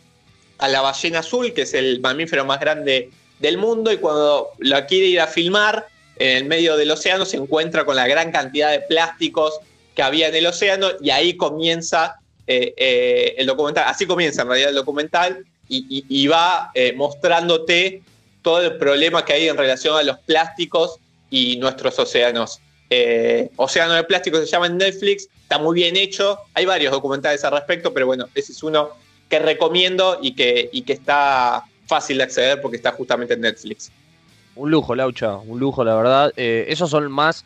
[SPEAKER 5] a la ballena azul, que es el mamífero más grande del mundo, y cuando la quiere ir a filmar en el medio del océano se encuentra con la gran cantidad de plásticos que había en el océano y ahí comienza eh, eh, el documental, así comienza en realidad el documental y, va eh, mostrándote todo el problema que hay en relación a los plásticos y nuestros océanos. Océano de Plástico se llama en Netflix, está muy bien hecho. Hay varios documentales al respecto, pero bueno, ese es uno que recomiendo y que, y que está fácil de acceder porque está justamente en Netflix.
[SPEAKER 4] Un lujo, Laucha, un lujo, la verdad. Eh, esos son más,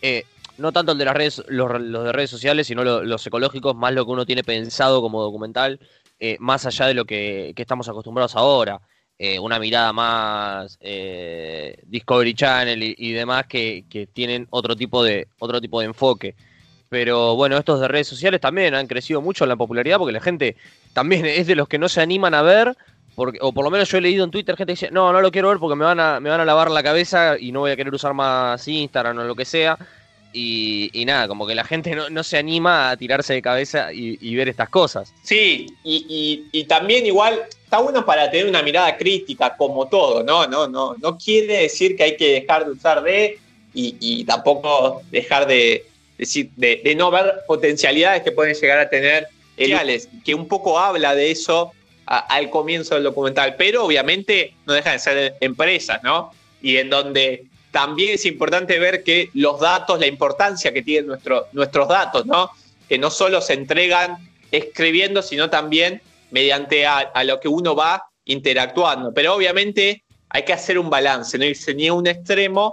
[SPEAKER 4] eh, no tanto el de las redes, los, de redes sociales, sino los ecológicos, más lo que uno tiene pensado como documental, eh, más allá de lo que, estamos acostumbrados ahora. Una mirada más Discovery Channel y, demás que, que, tienen otro tipo de otro tipo de enfoque. Pero bueno, estos de redes sociales también han crecido mucho en la popularidad porque la gente también es de los que no se animan a ver, porque, o por lo menos yo he leído en Twitter gente que dice, no, no lo quiero ver porque me van a, me van a lavar la cabeza y no voy a querer usar más Instagram o lo que sea. Y, nada, como que la gente no, se anima a tirarse de cabeza y, ver estas cosas.
[SPEAKER 5] Sí, y, también igual está bueno para tener una mirada crítica, como todo, ¿no? No, no, no quiere decir que hay que dejar de usar de y tampoco dejar de, decir, de, de no ver potencialidades que pueden llegar a tener reales, que un poco habla de eso a- al comienzo del documental, pero obviamente no dejan de ser empresas, ¿no? Y en donde también es importante ver que los datos, la importancia que tienen nuestro- nuestros datos, ¿no? Que no solo se entregan escribiendo, sino también mediante a, lo que uno va interactuando. Pero obviamente hay que hacer un balance, no irse ni a un extremo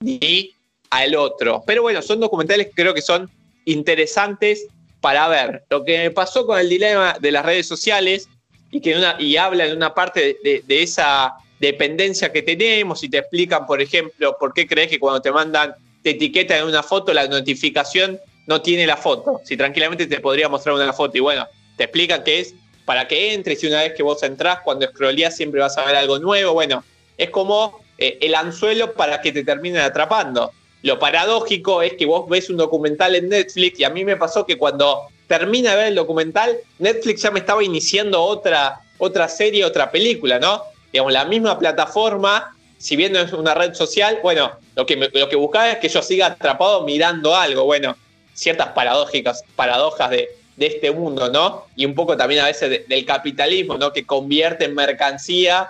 [SPEAKER 5] ni al otro. Pero bueno, son documentales que creo que son interesantes para ver. Lo que me pasó con el dilema de las redes sociales y que una, y habla en una parte de esa dependencia que tenemos y te explican, por ejemplo, por qué crees que cuando te mandan, te etiquetan en una foto, la notificación no tiene la foto. Si tranquilamente te podría mostrar una foto y bueno, te explican que es para que entres y una vez que vos entrás, cuando scrolleás siempre vas a ver algo nuevo. Bueno, es como eh, el anzuelo para que te terminen atrapando. Lo paradójico es que vos ves un documental en Netflix y a mí me pasó que cuando termina de ver el documental, Netflix ya me estaba iniciando otra, otra serie, otra película, ¿no? Digamos, la misma plataforma, si bien no es una red social, bueno, lo que, lo que buscaba es que yo siga atrapado mirando algo, bueno, ciertas paradójicas, paradojas de, de este mundo, ¿no? Y un poco también a veces de- del capitalismo, ¿no? Que convierte en mercancía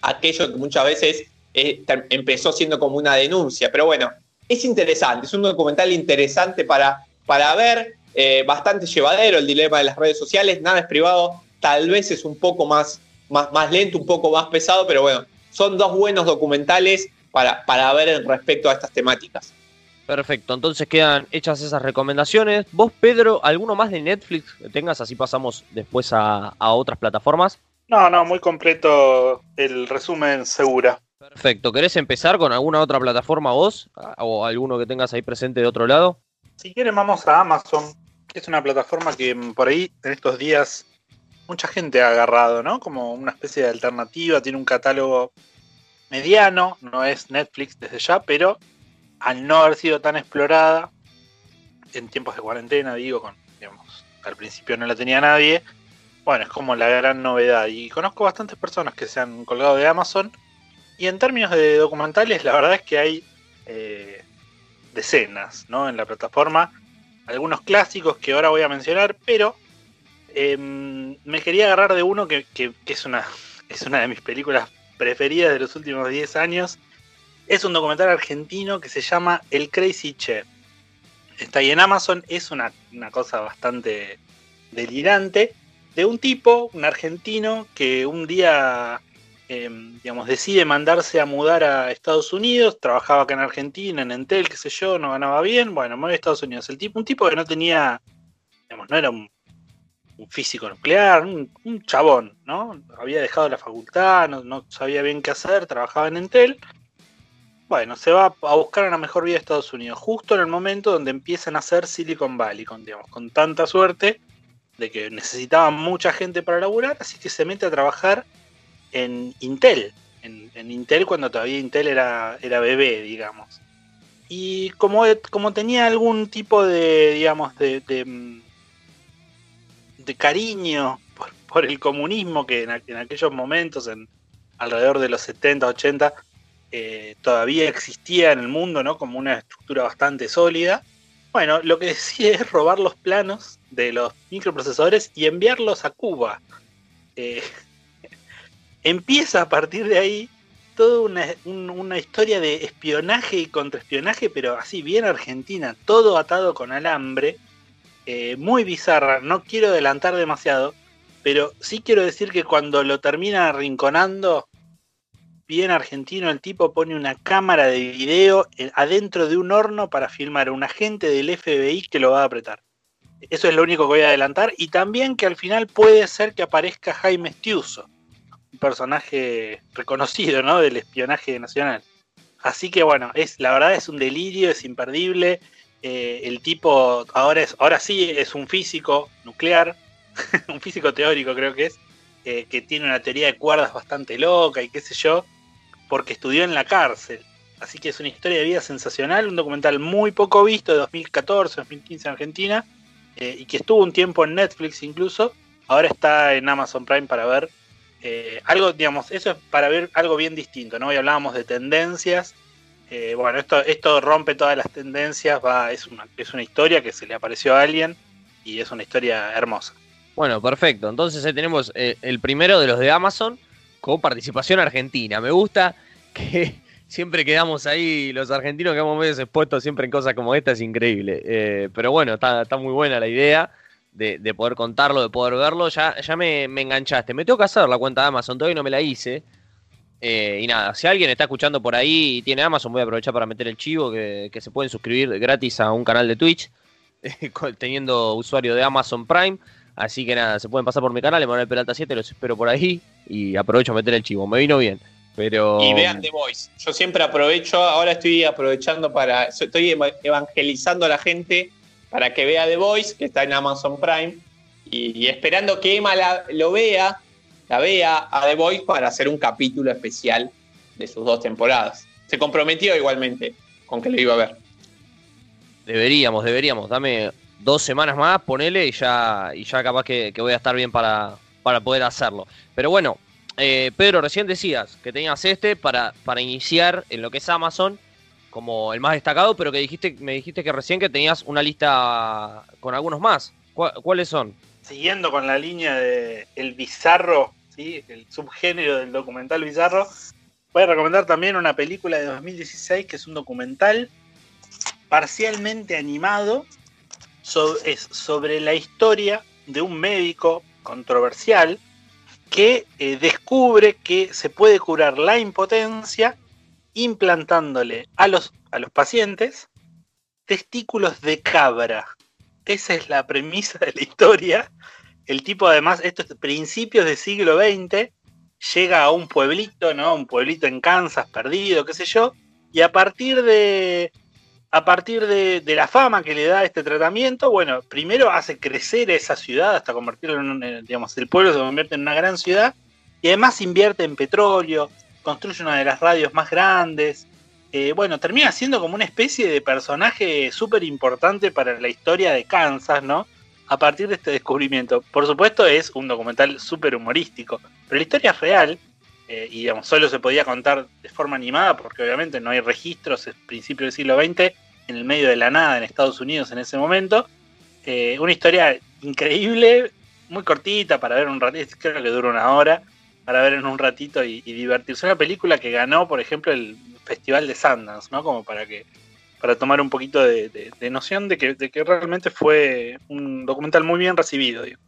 [SPEAKER 5] aquello que muchas veces eh, empezó siendo como una denuncia. Pero bueno, es interesante, es un documental interesante para, para ver, eh, bastante llevadero el dilema de las redes sociales, nada es privado, tal vez es un poco más, más, más lento, un poco más pesado, pero bueno, son dos buenos documentales para, para ver respecto a estas temáticas.
[SPEAKER 4] Perfecto, entonces quedan hechas esas recomendaciones. Vos, Pedro, ¿alguno más de Netflix que tengas? Así pasamos después a, a otras plataformas.
[SPEAKER 6] No, no, muy completo el resumen segura.
[SPEAKER 4] Perfecto, ¿querés empezar con alguna otra plataforma vos? ¿O alguno que tengas ahí presente de otro lado?
[SPEAKER 6] Si quieren vamos a Amazon, que es una plataforma que por ahí en estos días mucha gente ha agarrado, ¿no? Como una especie de alternativa, tiene un catálogo mediano, no es Netflix desde ya, pero al no haber sido tan explorada en tiempos de cuarentena, digo, con, digamos, al principio no la tenía nadie, bueno, es como la gran novedad. Y conozco bastantes personas que se han colgado de Amazon. Y en términos de documentales, la verdad es que hay eh, decenas, ¿no? En la plataforma. Algunos clásicos que ahora voy a mencionar, pero eh, me quería agarrar de uno que, es, una, es una de mis películas preferidas de los últimos 10 años. Es un documental argentino que se llama El Crazy Chef. Está ahí en Amazon, es una, una cosa bastante delirante. De un tipo, un argentino, que un día eh, digamos, decide mandarse a mudar a Estados Unidos, trabajaba acá en Argentina, en Entel, qué sé yo, no ganaba bien, bueno, voy a Estados Unidos. El tipo, un tipo que no tenía, digamos, no era un, un físico nuclear, un, chabón, ¿no? Había dejado la facultad, no, sabía bien qué hacer, trabajaba en Entel. Bueno, se va a buscar una mejor vida a Estados Unidos, justo en el momento donde empiezan a hacer Silicon Valley, con, digamos, con tanta suerte de que necesitaban mucha gente para laburar, así que se mete a trabajar en Intel, en, Intel cuando todavía Intel era, era bebé, digamos. Y como, como tenía algún tipo de, digamos, de, de, mm, de cariño por, el comunismo que en, aqu- en aquellos momentos, en alrededor de los 70, 80, eh, todavía existía en el mundo, ¿no? Como una estructura bastante sólida. Bueno, lo que decide es robar los planos de los microprocesadores y enviarlos a Cuba. Eh, empieza a partir de ahí toda una, un- una historia de espionaje y contraespionaje, pero así bien argentina, todo atado con alambre, eh, muy bizarra. No quiero adelantar demasiado, pero sí quiero decir que cuando lo termina arrinconando, bien argentino, el tipo pone una cámara de video eh, adentro de un horno para filmar a un agente del FBI que lo va a apretar. Eso es lo único que voy a adelantar. Y también que al final puede ser que aparezca Jaime Stiuso, un personaje reconocido, ¿no? Del espionaje nacional. Así que bueno, es, la verdad es un delirio, es imperdible. Eh, el tipo ahora, es, ahora sí es un físico nuclear, un físico teórico creo que es, eh, que tiene una teoría de cuerdas bastante loca y qué sé yo, porque estudió en la cárcel. Así que es una historia de vida sensacional, un documental muy poco visto de 2014, 2015 en Argentina, eh, y que estuvo un tiempo en Netflix incluso, ahora está en Amazon Prime para ver algo, digamos, eso es para ver algo bien distinto, ¿no? Hoy hablábamos de tendencias Eh, bueno, esto, esto rompe todas las tendencias, va, es una, es una historia que se le apareció a alguien y es una historia hermosa.
[SPEAKER 4] Bueno, perfecto. Entonces ahí tenemos eh, el primero de los de Amazon con participación argentina. Me gusta que siempre quedamos ahí, los argentinos quedamos medio expuestos siempre en cosas como esta, es increíble. Eh, pero bueno, está, muy buena la idea de, de poder contarlo, de poder verlo. Ya, ya me, me enganchaste. Me tengo que hacer la cuenta de Amazon, todavía no me la hice. Eh, y nada, si alguien está escuchando por ahí y tiene Amazon, voy a aprovechar para meter el chivo que, se pueden suscribir gratis a un canal de Twitch teniendo usuario de Amazon Prime. Así que nada, se pueden pasar por mi canal, Emanuel Peralta 7, los espero por ahí y aprovecho a meter el chivo. Me vino bien, pero...
[SPEAKER 5] Y vean The Voice. Yo siempre aprovecho, ahora estoy aprovechando para, estoy eva- evangelizando a la gente para que vea The Voice, que está en Amazon Prime, y, y esperando que Emma la- lo vea, la vea a The Voice para hacer un capítulo especial de sus dos temporadas. Se comprometió igualmente con que lo iba a ver.
[SPEAKER 4] Deberíamos, deberíamos. Dame dos semanas más, ponele y ya, y ya capaz que, que voy a estar bien para, para poder hacerlo. Pero bueno, eh, Pedro, recién decías que tenías este para, para iniciar en lo que es Amazon como el más destacado, pero que dijiste, me dijiste que recién que tenías una lista con algunos más. ¿Cuá- ¿Cuáles son?
[SPEAKER 6] Siguiendo con la línea de el bizarro, el subgénero del documental bizarro, voy a recomendar también una película de 2016 que es un documental parcialmente animado so- es sobre la historia de un médico controversial que eh, descubre que se puede curar la impotencia implantándole a los, a los pacientes testículos de cabra. Esa es la premisa de la historia. El tipo, además, esto es principios del siglo XX, llega a un pueblito, ¿no? Un pueblito en Kansas, perdido, qué sé yo, y a partir de. A partir de, la fama que le da este tratamiento, bueno, primero hace crecer esa ciudad hasta convertirlo en, un, eh, digamos, el pueblo se convierte en una gran ciudad, y además invierte en petróleo, construye una de las radios más grandes, eh, bueno, termina siendo como una especie de personaje súper importante para la historia de Kansas, ¿no? A partir de este descubrimiento. Por supuesto es un documental súper humorístico, pero la historia es real eh, y digamos, solo se podía contar de forma animada porque obviamente no hay registros, es principio del siglo XX, en el medio de la nada en Estados Unidos en ese momento. Eh, una historia increíble, muy cortita para ver un ratito, creo que dura una hora, para ver en un ratito y, y divertirse. Una película que ganó, por ejemplo, el Festival de Sundance, ¿no? Como para que para tomar un poquito de, de- noción de que, de que realmente fue un documental muy bien recibido. digo.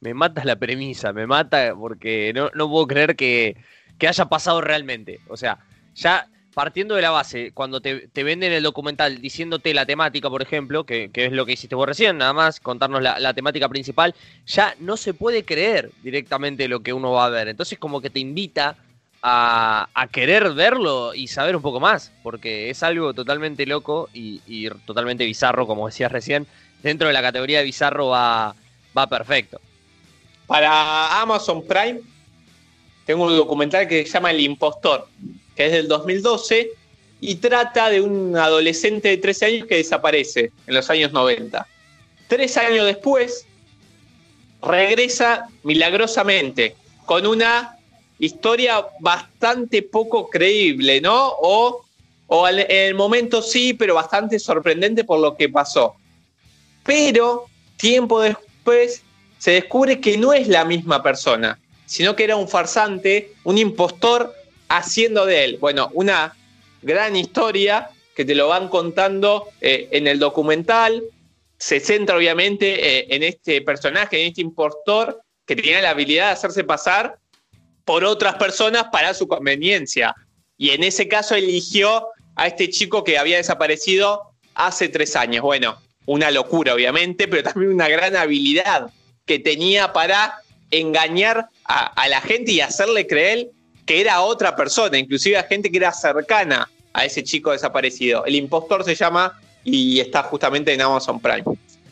[SPEAKER 4] Me mata la premisa, me mata porque no, no puedo creer que, que haya pasado realmente. O sea, ya partiendo de la base, cuando te, te venden el documental diciéndote la temática, por ejemplo, que, que es lo que hiciste vos recién, nada más contarnos la, la temática principal, ya no se puede creer directamente lo que uno va a ver. Entonces como que te invita a, querer verlo y saber un poco más, porque es algo totalmente loco y, y totalmente bizarro, como decías recién. Dentro de la categoría de bizarro va, va perfecto.
[SPEAKER 5] Para Amazon Prime tengo un documental que se llama El Impostor, que es del 2012 y trata de un adolescente de 13 años que desaparece en los años 90. Tres años después regresa milagrosamente con una historia bastante poco creíble, ¿no? O, o en el momento sí, pero bastante sorprendente por lo que pasó. Pero tiempo después se descubre que no es la misma persona, sino que era un farsante, un impostor haciendo de él. Bueno, una gran historia que te lo van contando eh, en el documental. Se centra obviamente eh, en este personaje, en este impostor que tenía la habilidad de hacerse pasar por otras personas para su conveniencia. Y en ese caso eligió a este chico que había desaparecido hace tres años. Bueno, una locura obviamente, pero también una gran habilidad que tenía para engañar a, a la gente y hacerle creer que era otra persona, inclusive a gente que era cercana a ese chico desaparecido. El impostor se llama y está justamente en Amazon Prime.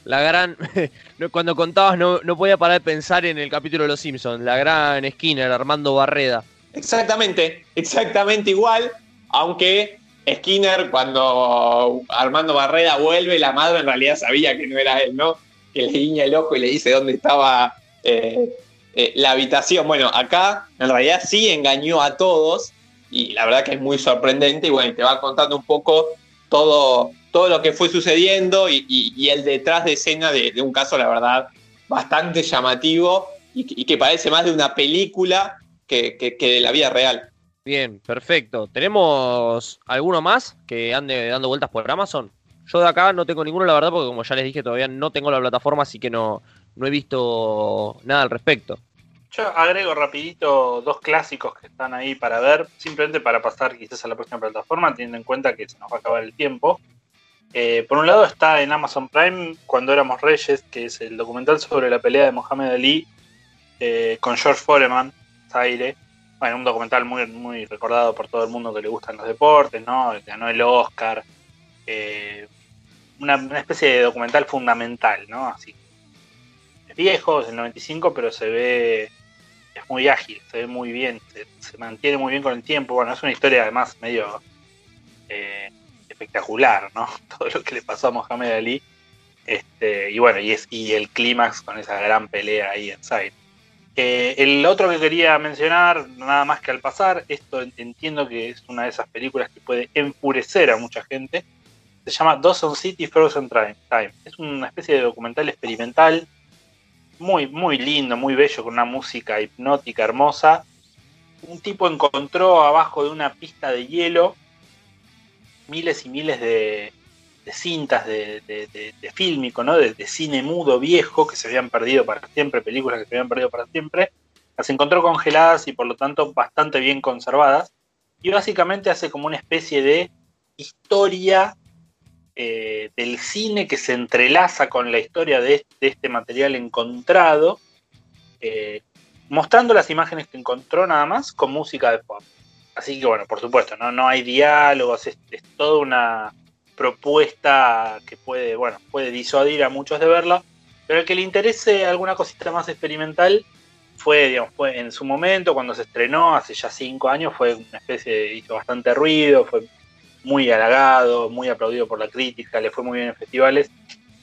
[SPEAKER 4] La gran. Cuando contabas, no, no podía parar de pensar en el capítulo de Los Simpsons. La gran Skinner, Armando Barreda.
[SPEAKER 5] Exactamente, exactamente igual, aunque Skinner cuando Armando Barreda vuelve, la madre en realidad sabía que no era él, ¿no? Que le guiña el ojo y le dice dónde estaba eh, eh, la habitación. Bueno, acá en realidad sí engañó a todos y la verdad que es muy sorprendente y bueno, te va contando un poco todo, todo lo que fue sucediendo y, el detrás de escena de, un caso, la verdad, bastante llamativo y, que parece más de una película que, de la vida real.
[SPEAKER 4] Bien, perfecto. ¿Tenemos alguno más que ande dando vueltas por Amazon? Yo de acá no tengo ninguno, la verdad, porque como ya les dije, todavía no tengo la plataforma, así que no, no he visto nada al respecto.
[SPEAKER 6] Yo agrego rapidito dos clásicos que están ahí para ver, simplemente para pasar quizás a la próxima plataforma, teniendo en cuenta que se nos va a acabar el tiempo. Eh, por un lado está en Amazon Prime Cuando éramos reyes, que es el documental sobre la pelea de Mohamed Ali eh, con George Foreman, Zaire. Bueno, un documental muy, muy recordado por todo el mundo que le gustan los deportes, ¿no? Ganó el Oscar. Eh, una, especie de documental fundamental, ¿no? Así. Es viejo, es del 95, pero se ve es muy ágil, se ve muy bien, se, mantiene muy bien con el tiempo. Bueno, es una historia además medio eh, espectacular, ¿no? Todo lo que le pasó a Mohamed Ali. Este, y bueno, y, es, y el clímax con esa gran pelea ahí en Side. El otro que quería mencionar, nada más que al pasar, esto entiendo que es una de esas películas que puede enfurecer a mucha gente. Se llama Dawson City Frozen Time. Es una especie de documental experimental muy, muy lindo, muy bello, con una música hipnótica hermosa. Un tipo encontró abajo de una pista de hielo miles y miles de, cintas de, de, fílmico, ¿no? De, cine mudo viejo que se habían perdido para siempre, películas que se habían perdido para siempre. Las encontró congeladas y por lo tanto bastante bien conservadas. Y básicamente hace como una especie de historia eh, del cine que se entrelaza con la historia de este, material encontrado, eh, mostrando las imágenes que encontró nada más con música de pop. Así que bueno, por supuesto, no, no hay diálogos, es, toda una propuesta que puede, bueno, puede disuadir a muchos de verla, pero el que le interese alguna cosita más experimental fue, digamos, fue en su momento, cuando se estrenó, hace ya cinco años, fue una especie de, hizo bastante ruido, fue muy halagado, muy aplaudido por la crítica, le fue muy bien en festivales.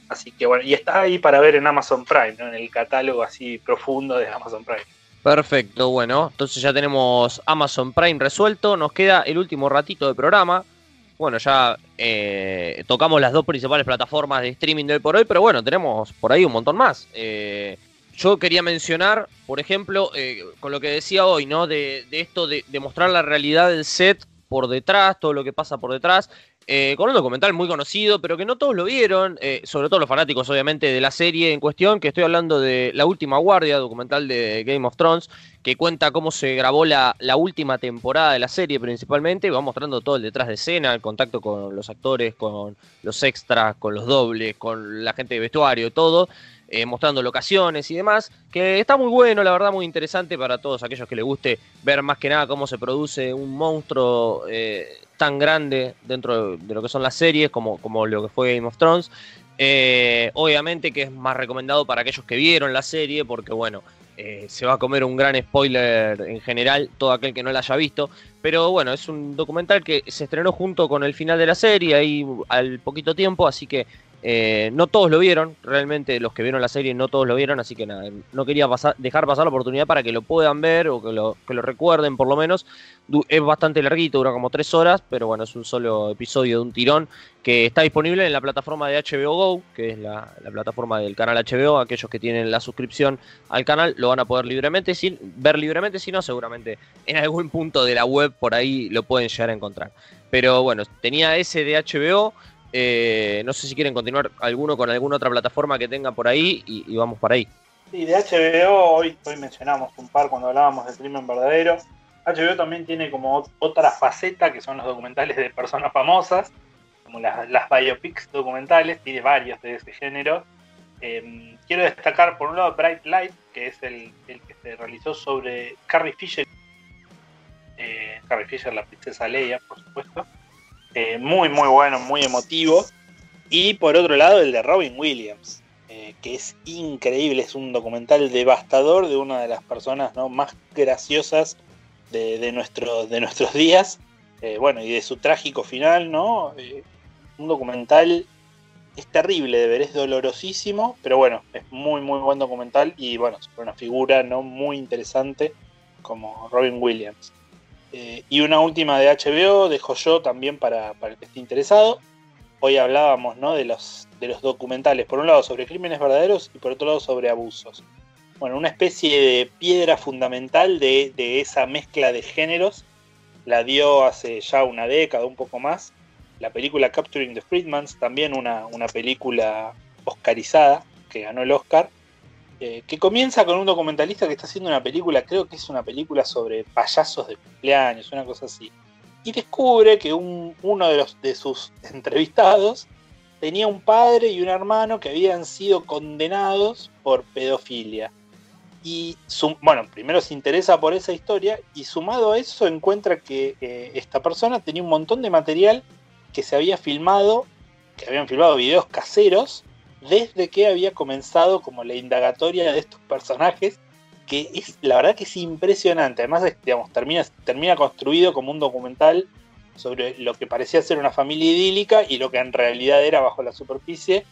[SPEAKER 6] Así que bueno, y está ahí para ver en Amazon Prime, ¿no? en el catálogo así profundo de Amazon Prime.
[SPEAKER 4] Perfecto, bueno, entonces ya tenemos Amazon Prime resuelto, nos queda el último ratito de programa. Bueno, ya eh, tocamos las dos principales plataformas de streaming de hoy por hoy, pero bueno, tenemos por ahí un montón más. Eh, yo quería mencionar, por ejemplo, eh, con lo que decía hoy, ¿no? De, de esto de, de, mostrar la realidad del set por detrás, todo lo que pasa por detrás, eh, con un documental muy conocido, pero que no todos lo vieron, eh, sobre todo los fanáticos obviamente de la serie en cuestión, que estoy hablando de La Última Guardia, documental de Game of Thrones, que cuenta cómo se grabó la, la última temporada de la serie principalmente, va mostrando todo el detrás de escena, el contacto con los actores, con los extras, con los dobles, con la gente de vestuario, todo. Eh, mostrando locaciones y demás, que está muy bueno, la verdad, muy interesante para todos aquellos que les guste ver más que nada cómo se produce un monstruo eh, tan grande dentro de lo que son las series, como, como lo que fue Game of Thrones. Eh, obviamente que es más recomendado para aquellos que vieron la serie, porque bueno, se va a comer un gran spoiler en general, todo aquel que no la haya visto. Pero bueno, es un documental que se estrenó junto con el final de la serie, ahí al poquito tiempo, así que eh, no todos lo vieron, realmente los que vieron la serie no todos lo vieron, así que nada, no quería dejar pasar la oportunidad para que lo puedan ver o que lo, que lo recuerden por lo menos. Es bastante larguito, dura como tres horas, pero bueno, es un solo episodio de un tirón que está disponible en la plataforma de HBO Go, que es la, plataforma del canal HBO. Aquellos que tienen la suscripción al canal lo van a poder libremente, sin, ver libremente, si no, seguramente en algún punto de la web por ahí lo pueden llegar a encontrar. Pero bueno, tenía ese de HBO eh, no sé si quieren continuar alguno con alguna otra plataforma que tenga por ahí y, vamos para ahí.
[SPEAKER 6] Sí, de HBO hoy, hoy mencionamos un par cuando hablábamos de crimen verdadero. HBO también tiene como otra faceta que son los documentales de personas famosas, como las, biopics documentales, tiene varios de ese género. Em, quiero destacar por un lado Bright Light, que es el, que se realizó sobre Carrie Fisher, eh, Carrie Fisher, la princesa Leia, por supuesto eh, muy, muy bueno, muy emotivo. Y por otro lado, el de Robin Williams, eh, que es increíble, es un documental devastador de una de las personas ¿no? más graciosas de, de, de nuestros días. Eh, bueno, y de su trágico final, ¿no? un documental es terrible de ver, es dolorosísimo, pero bueno, es muy, muy buen documental y bueno, sobre una figura no muy interesante como Robin Williams. Eh, y una última de HBO, dejo yo también para, para el que esté interesado. Hoy hablábamos ¿no? de, los, de los documentales, por un lado sobre crímenes verdaderos y por otro lado sobre abusos. Bueno, una especie de piedra fundamental de, de esa mezcla de géneros la dio hace ya una década, un poco más, la película Capturing the Freedmans, también una, una película oscarizada que ganó el Oscar, eh, que comienza con un documentalista que está haciendo una película, creo que es una película sobre payasos de cumpleaños, una cosa así. Y descubre que uno de, los, de sus entrevistados tenía un padre y un hermano que habían sido condenados por pedofilia. Y bueno, primero se interesa por esa historia y sumado a eso encuentra que eh, esta persona tenía un montón de material que se había filmado, que habían filmado videos caseros desde que había comenzado como la indagatoria de estos personajes, que es la verdad que es impresionante. Además, digamos, termina, termina construido como un documental sobre lo que parecía ser una familia idílica y lo que en realidad era bajo la superficie.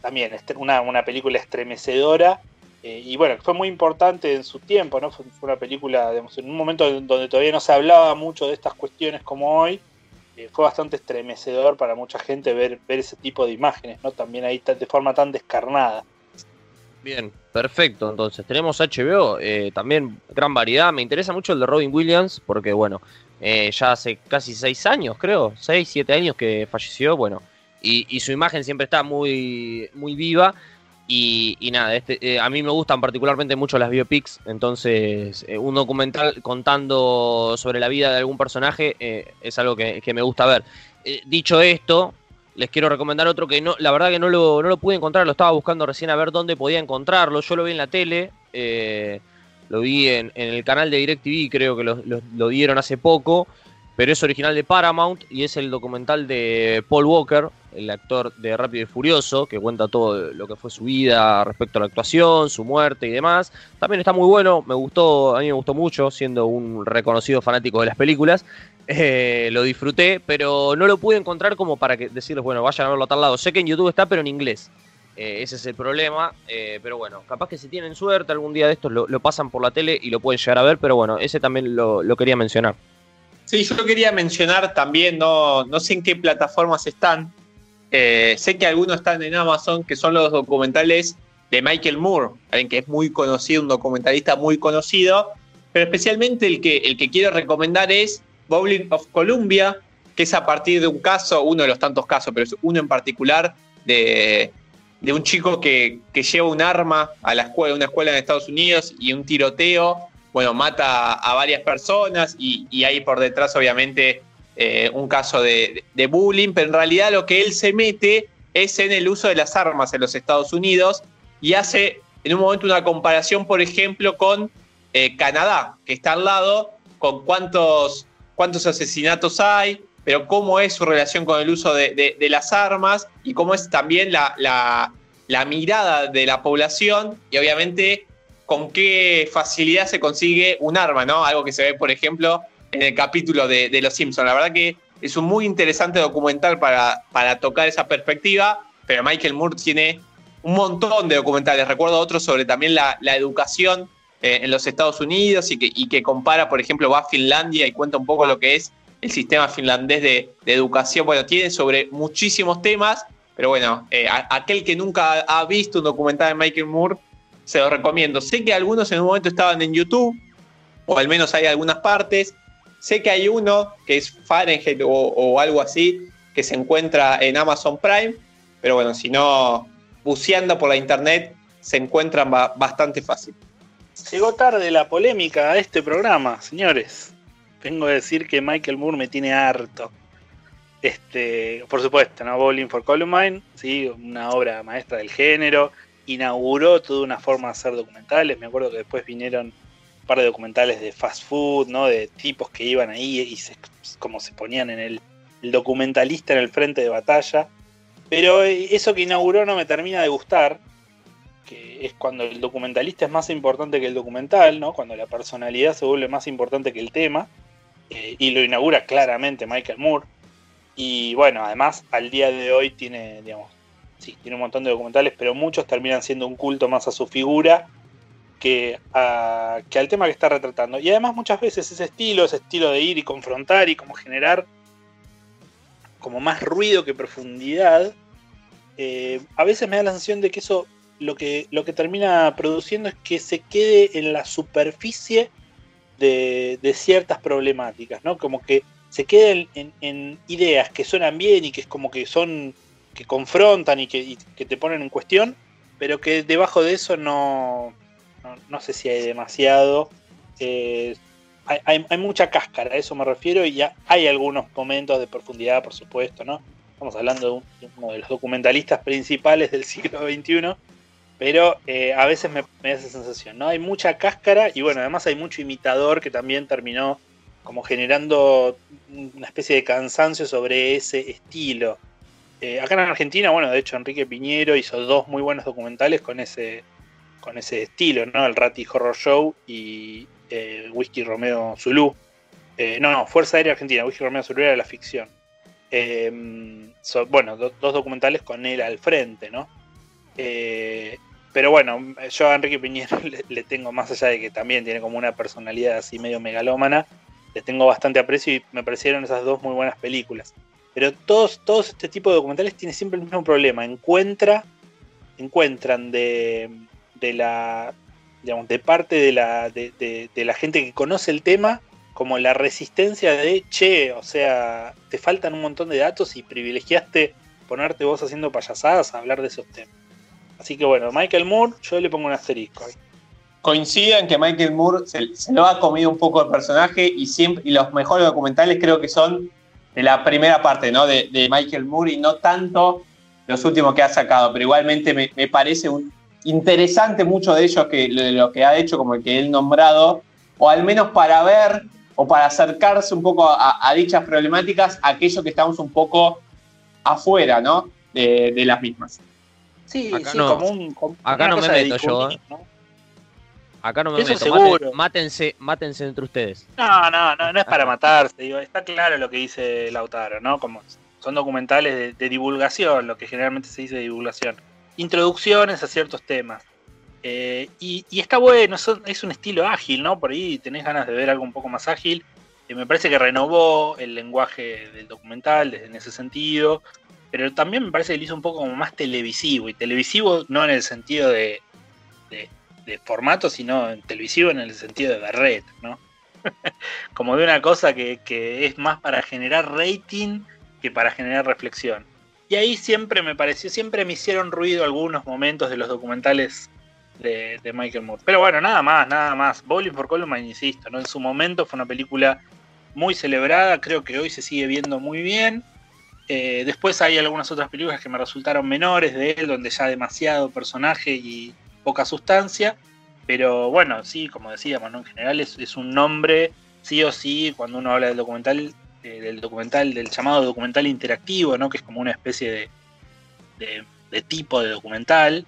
[SPEAKER 6] También una, una película estremecedora eh, y bueno, fue muy importante en su tiempo, ¿no? Fue, una película, digamos, en un momento donde todavía no se hablaba mucho de estas cuestiones como hoy, eh, fue bastante estremecedor para mucha gente ver, ver ese tipo de imágenes, ¿no? También ahí de forma tan descarnada.
[SPEAKER 4] Bien, perfecto. Entonces, tenemos HBO, eh, también gran variedad. Me interesa mucho el de Robin Williams, porque bueno, eh, ya hace casi seis años, creo, seis, siete años que falleció, bueno, y, y, su imagen siempre está muy, muy viva. Y, nada, este, eh, a mí me gustan particularmente mucho las biopics, entonces eh, un documental contando sobre la vida de algún personaje eh, es algo que, me gusta ver. dicho esto, les quiero recomendar otro que no, la verdad que no lo, no lo pude encontrar, lo estaba buscando recién a ver dónde podía encontrarlo. Yo lo vi en la tele, lo vi en, el canal de DirecTV, creo que lo dieron hace poco pero es original de Paramount y es el documental de Paul Walker, el actor de Rápido y Furioso, que cuenta todo lo que fue su vida respecto a la actuación, su muerte y demás. También está muy bueno, me gustó, a mí me gustó mucho, siendo un reconocido fanático de las películas. Eh, lo disfruté, pero no lo pude encontrar como para que decirles, bueno, vayan a verlo a tal lado. Sé que en YouTube está, pero en inglés. Eh, ese es el problema, eh, pero bueno, capaz que si tienen suerte algún día de estos lo, pasan por la tele y lo pueden llegar a ver, pero bueno, ese también lo quería mencionar.
[SPEAKER 5] Sí, yo quería mencionar también, no, no sé en qué plataformas están. Eh, sé que algunos están en Amazon, que son los documentales de Michael Moore, alguien que es muy conocido, un documentalista muy conocido, pero especialmente el que, el que quiero recomendar es Bowling of Columbia, que es a partir de un caso, uno de los tantos casos, pero es uno en particular, de, de un chico que, que, lleva un arma a la escuela, una escuela en Estados Unidos y un tiroteo bueno, mata a varias personas y, y hay por detrás obviamente eh, un caso de, bullying, pero en realidad lo que él se mete es en el uso de las armas en los Estados Unidos y hace en un momento una comparación, por ejemplo, con eh, Canadá, que está al lado, con cuántos, cuántos asesinatos hay, pero cómo es su relación con el uso de, las armas y cómo es también la, la mirada de la población y obviamente con qué facilidad se consigue un arma, ¿no? Algo que se ve, por ejemplo, en el capítulo de, Los Simpsons. La verdad que es un muy interesante documental para, para tocar esa perspectiva, pero Michael Moore tiene un montón de documentales. Recuerdo otros sobre también la, educación eh, en los Estados Unidos y que, y que, compara, por ejemplo, va a Finlandia y cuenta un poco lo que es el sistema finlandés de, educación. Bueno, tiene sobre muchísimos temas, pero bueno, eh, aquel que nunca ha visto un documental de Michael Moore se los recomiendo. Sé que algunos en un momento estaban en YouTube, o al menos hay algunas partes. Sé que hay uno que es Fahrenheit o, algo así, que se encuentra en Amazon Prime, pero bueno, si no, buceando por la internet, se encuentran bastante fácil.
[SPEAKER 6] Llegó tarde la polémica a este programa, señores. Vengo a decir que Michael Moore me tiene harto. Este, por supuesto, ¿no? Bowling for Columbine, sí, una obra maestra del género inauguró toda una forma de hacer documentales. Me acuerdo que después vinieron par de documentales de fast food, ¿no? De tipos que iban ahí y se, como se ponían en el, documentalista en el frente de batalla. Pero eso que inauguró no me termina de gustar, que es cuando el documentalista es más importante que el documental, ¿no? Cuando la personalidad se vuelve más importante que el tema. Eh, y lo inaugura claramente Michael Moore. Y bueno, además al día de hoy tiene, digamos, sí, tiene un montón de documentales, pero muchos terminan siendo un culto más a su figura que, al tema que está retratando. Y además muchas veces ese estilo, ese estilo de ir y confrontar y como generar como más ruido que profundidad, eh, a veces me da la sensación de que eso lo que, lo que termina produciendo es que se quede en la superficie de, ciertas problemáticas, ¿no? Como que se queden en, ideas que suenan bien y que es como que son, que confrontan y que te ponen en cuestión, pero que debajo de eso no, no, sé si hay demasiado. eh, hay, mucha cáscara, a eso me refiero, y ya hay algunos momentos de profundidad, por supuesto, ¿no? Estamos hablando de, un- de uno de los documentalistas principales del siglo XXI, pero eh, a veces me, me da esa sensación, ¿no? Hay mucha cáscara y bueno, además hay mucho imitador que también terminó como generando una especie de cansancio sobre ese estilo. Eh, acá en Argentina, bueno, de hecho Enrique Piñero hizo dos muy buenos documentales con ese, con ese estilo, ¿no? El Ratty Horror Show y eh, Whisky Romeo Zulu. Eh, no, no, Fuerza Aérea Argentina, Whisky Romeo Zulu era la ficción. So- bueno, do- dos documentales con él al frente, ¿no? Eh, pero bueno, yo a Enrique Piñero le, le tengo, más allá de que también tiene como una personalidad así medio megalómana, le tengo bastante aprecio y me parecieron esas dos muy buenas películas. Pero todos, todos este tipo de documentales tienen siempre el mismo problema. Encuentra, encuentran de, de la, digamos, de parte de la, de, la gente que conoce el tema, como la resistencia de, che, o sea, te faltan un montón de datos y privilegiaste ponerte vos haciendo payasadas a hablar de esos temas. Así que bueno, Michael Moore, yo le pongo un asterisco ahí.
[SPEAKER 5] Coincido en que Michael Moore se, lo ha comido un poco el personaje y, siempre, y los mejores documentales creo que son de la primera parte, ¿no? De, de Michael Moore y no tanto los últimos que ha sacado, pero igualmente me, me parece un- interesante mucho de ellos que lo, que ha hecho, como el que él nombrado, o al menos para ver o para acercarse un poco a, a dichas problemáticas, aquellos que estamos un poco afuera, ¿no? De, de las mismas.
[SPEAKER 6] Sí,
[SPEAKER 4] Acá
[SPEAKER 6] sí,
[SPEAKER 4] no-
[SPEAKER 6] como un. como
[SPEAKER 4] acá
[SPEAKER 6] una
[SPEAKER 4] no me meto yo,
[SPEAKER 6] difuminar, ¿no?
[SPEAKER 4] Acá no me
[SPEAKER 6] Eso
[SPEAKER 4] meto.
[SPEAKER 6] seguro.
[SPEAKER 4] Mátense, mátense entre ustedes.
[SPEAKER 6] No, no, no, no es para matarse, digo, está claro lo que dice Lautaro, ¿no? Como son documentales de, de divulgación, lo que generalmente se dice de divulgación. Introducciones a ciertos temas. Eh, y, está bueno, es un estilo ágil, ¿no? Por ahí tenés ganas de ver algo un poco más ágil. Eh, me parece que renovó el lenguaje del documental en ese sentido. Pero también me parece que lo hizo un poco más televisivo. Y televisivo no en el sentido de, de, formato, sino televisivo en el sentido de Barret, ¿no? como de una cosa que es más para generar rating que para generar reflexión. Y ahí siempre me pareció, siempre me hicieron ruido algunos momentos de los documentales de, Michael Moore. Pero bueno, nada más, nada más. Bowling for Columbine, insisto, ¿no? En su momento fue una película muy celebrada, creo que hoy se sigue viendo muy bien. Eh, después hay algunas otras películas que me resultaron menores de él, donde ya demasiado personaje y poca sustancia. Pero bueno, sí, como decíamos, ¿no? en general es, es un nombre, sí o sí, cuando uno habla del documental, eh, del documental, del llamado documental interactivo, ¿no? que es como una especie de tipo de documental.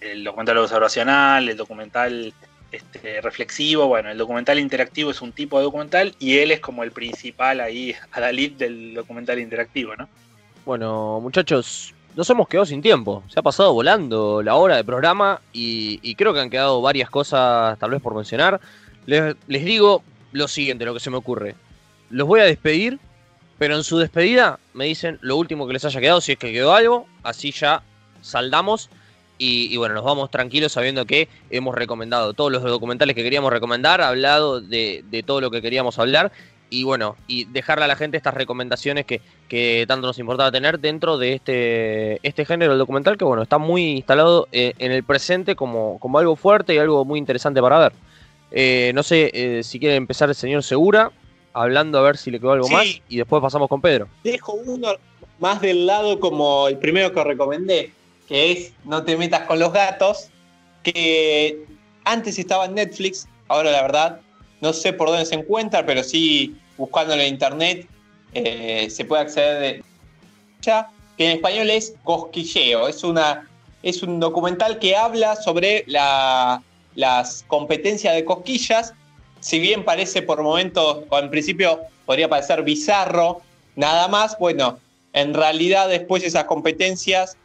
[SPEAKER 6] El documental observacional, el documental este, reflexivo, bueno, el documental interactivo es un tipo de documental y él es como el principal ahí, adalid del documental interactivo, ¿no?
[SPEAKER 4] Bueno, muchachos, nos hemos quedado sin tiempo. Se ha pasado volando la hora de programa y, y creo que han quedado varias cosas tal vez por mencionar. Les, les digo lo siguiente, lo que se me ocurre. Los voy a despedir, pero en su despedida me dicen lo último que les haya quedado, si es que quedó algo, así ya saldamos. Y, bueno, nos vamos tranquilos sabiendo que hemos recomendado todos los documentales que queríamos recomendar, hablado de, de todo lo que queríamos hablar y bueno, y dejarle a la gente estas recomendaciones que, que tanto nos importaba tener dentro de este, este género del documental que bueno, está muy instalado eh, en el presente como, como algo fuerte y algo muy interesante para ver. Eh, no sé eh, si quiere empezar el señor Segura, hablando a ver si le quedó algo
[SPEAKER 5] Sí.
[SPEAKER 4] más, y después pasamos con Pedro.
[SPEAKER 5] dejo uno más del lado como el primero que recomendé, que es No te metas con los gatos, que antes estaba en Netflix, ahora la verdad no sé por dónde se encuentra, pero sí buscándolo en internet eh, se puede acceder de ya, que en español es Cosquilleo, es una es un documental que habla sobre la- las competencias de cosquillas, si bien parece por momentos, o en principio podría parecer bizarro, nada más, bueno, en realidad después esas competencias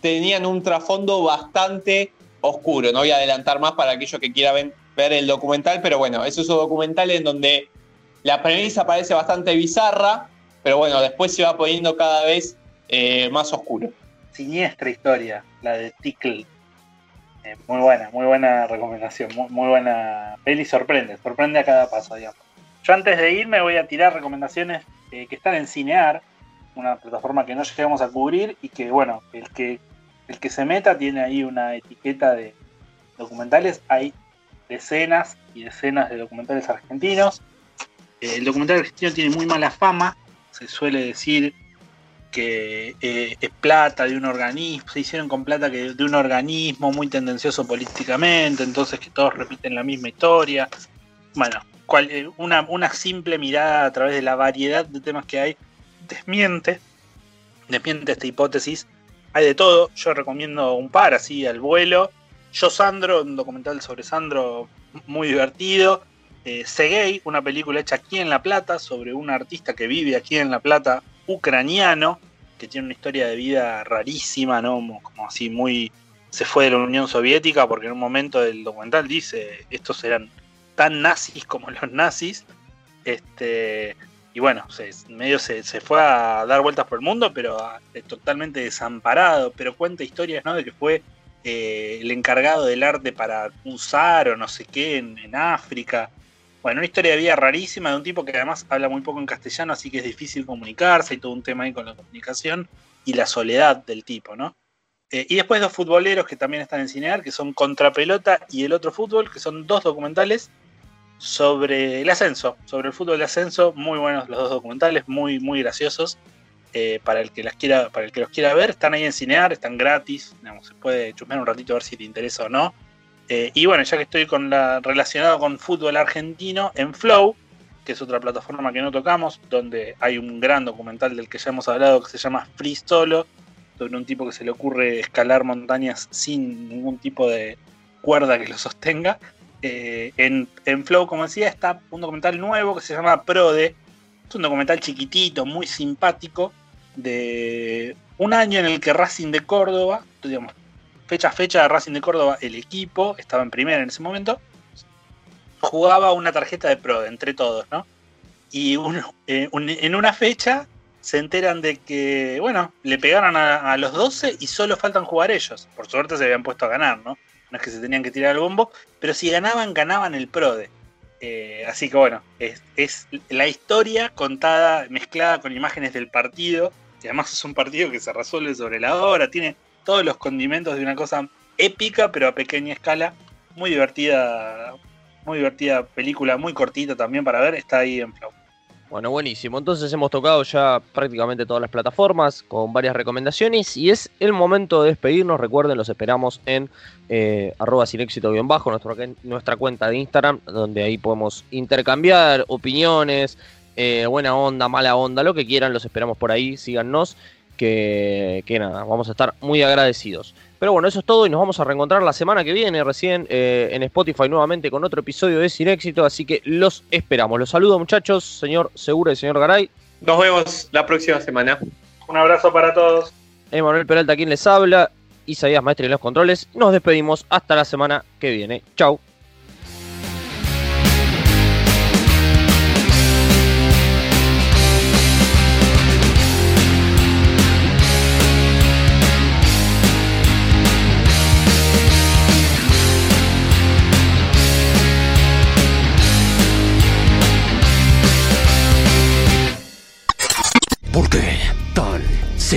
[SPEAKER 5] tenían un trasfondo bastante oscuro. No voy a adelantar más para aquellos que quieran ver el documental, pero bueno, es esos documentales en donde la premisa parece bastante bizarra, pero bueno, después se va poniendo cada vez eh, más oscuro.
[SPEAKER 6] Siniestra historia, la de Tickle. Eh, muy buena, muy buena recomendación, muy, buena peli, sorprende, sorprende a cada paso, digamos. Yo antes de irme voy a tirar recomendaciones eh, que están en Cinear, una plataforma que no llegamos a cubrir y que, bueno, el que, el que se meta tiene ahí una etiqueta de documentales. Hay decenas y decenas de documentales argentinos. el documental argentino tiene muy mala fama, se suele decir que eh, es plata de un organismo, se hicieron con plata que de un organismo muy tendencioso políticamente, entonces que todos repiten la misma historia. Bueno, eh, una, simple mirada a través de la variedad de temas que hay desmiente, desmiente esta hipótesis. Hay de todo, yo recomiendo un par así al vuelo. Yo Sandro, un documental sobre Sandro muy divertido. Eh, Segei, una película hecha aquí en La Plata sobre un artista que vive aquí en La Plata, ucraniano, que tiene una historia de vida rarísima, ¿no? Como así muy... Se fue de la Unión Soviética porque en un momento del documental dice, estos eran tan nazis como los nazis. Este, y bueno, medio se, fue a dar vueltas por el mundo, pero eh, totalmente desamparado. Pero cuenta historias, ¿no? De que fue eh, el encargado del arte para usar o no sé qué en, África. Bueno, una historia de vida rarísima de un tipo que además habla muy poco en castellano, así que es difícil comunicarse, hay todo un tema ahí con la comunicación y la soledad del tipo, ¿no? Eh, y después dos futboleros que también están en Cinear, que son Contrapelota y El Otro Fútbol, que son dos documentales sobre el ascenso, sobre el fútbol de ascenso, muy buenos los dos documentales, muy, muy graciosos. Eh, para el que las quiera, para el que los quiera ver, están ahí en Cinear, están gratis, se puede chusmear un ratito a ver si te interesa o no. Eh, y bueno, ya que estoy relacionado con fútbol argentino, en Flow, que es otra plataforma que no tocamos, donde hay un gran documental del que ya hemos hablado que se llama Free Solo, sobre un tipo que se le ocurre escalar montañas sin ningún tipo de cuerda que lo sostenga. Eh, en, Flow, como decía, está un documental nuevo que se llama Prode. Es un documental chiquitito, muy simpático, de un año en el que Racing de Córdoba, digamos, fecha a fecha Racing de Córdoba, el equipo, estaba en primera en ese momento, jugaba una tarjeta de Prode entre todos, ¿no? Y eh, en una fecha se enteran de que, bueno, le pegaron a, los 12 y solo faltan jugar ellos. Por suerte se habían puesto a ganar, ¿no? no es que se tenían que tirar el bombo, pero si ganaban, ganaban el PRODE. Eh, así que bueno, es, la historia contada, mezclada con imágenes del partido, y además es un partido que se resuelve sobre la hora, tiene todos los condimentos de una cosa épica, pero a pequeña escala, muy divertida, muy divertida película, muy cortita también para ver, está ahí en Flow.
[SPEAKER 4] Bueno, buenísimo. Entonces hemos tocado ya prácticamente todas las plataformas con varias recomendaciones y es el momento de despedirnos. Recuerden, los esperamos en eh, arroba sin éxito bien bajo, nuestra, nuestra cuenta de Instagram, donde ahí podemos intercambiar opiniones, eh, buena onda, mala onda, lo que quieran, los esperamos por ahí, síganos, que, que nada, vamos a estar muy agradecidos. Pero bueno, eso es todo y nos vamos a reencontrar la semana que viene recién eh, en Spotify nuevamente con otro episodio de Sin Éxito, así que los esperamos. Los saludo muchachos, señor Segura y señor Garay.
[SPEAKER 5] Nos vemos la próxima semana.
[SPEAKER 6] Un abrazo para todos.
[SPEAKER 4] Emanuel Peralta quien les habla, Isaías Maestri en los controles. Nos despedimos hasta la semana que viene. Chau.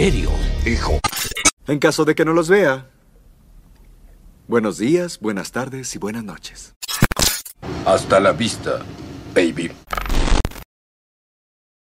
[SPEAKER 3] Serio, hijo?
[SPEAKER 7] En caso de que no los vea. Buenos días, buenas tardes y buenas noches.
[SPEAKER 3] Hasta la vista, baby.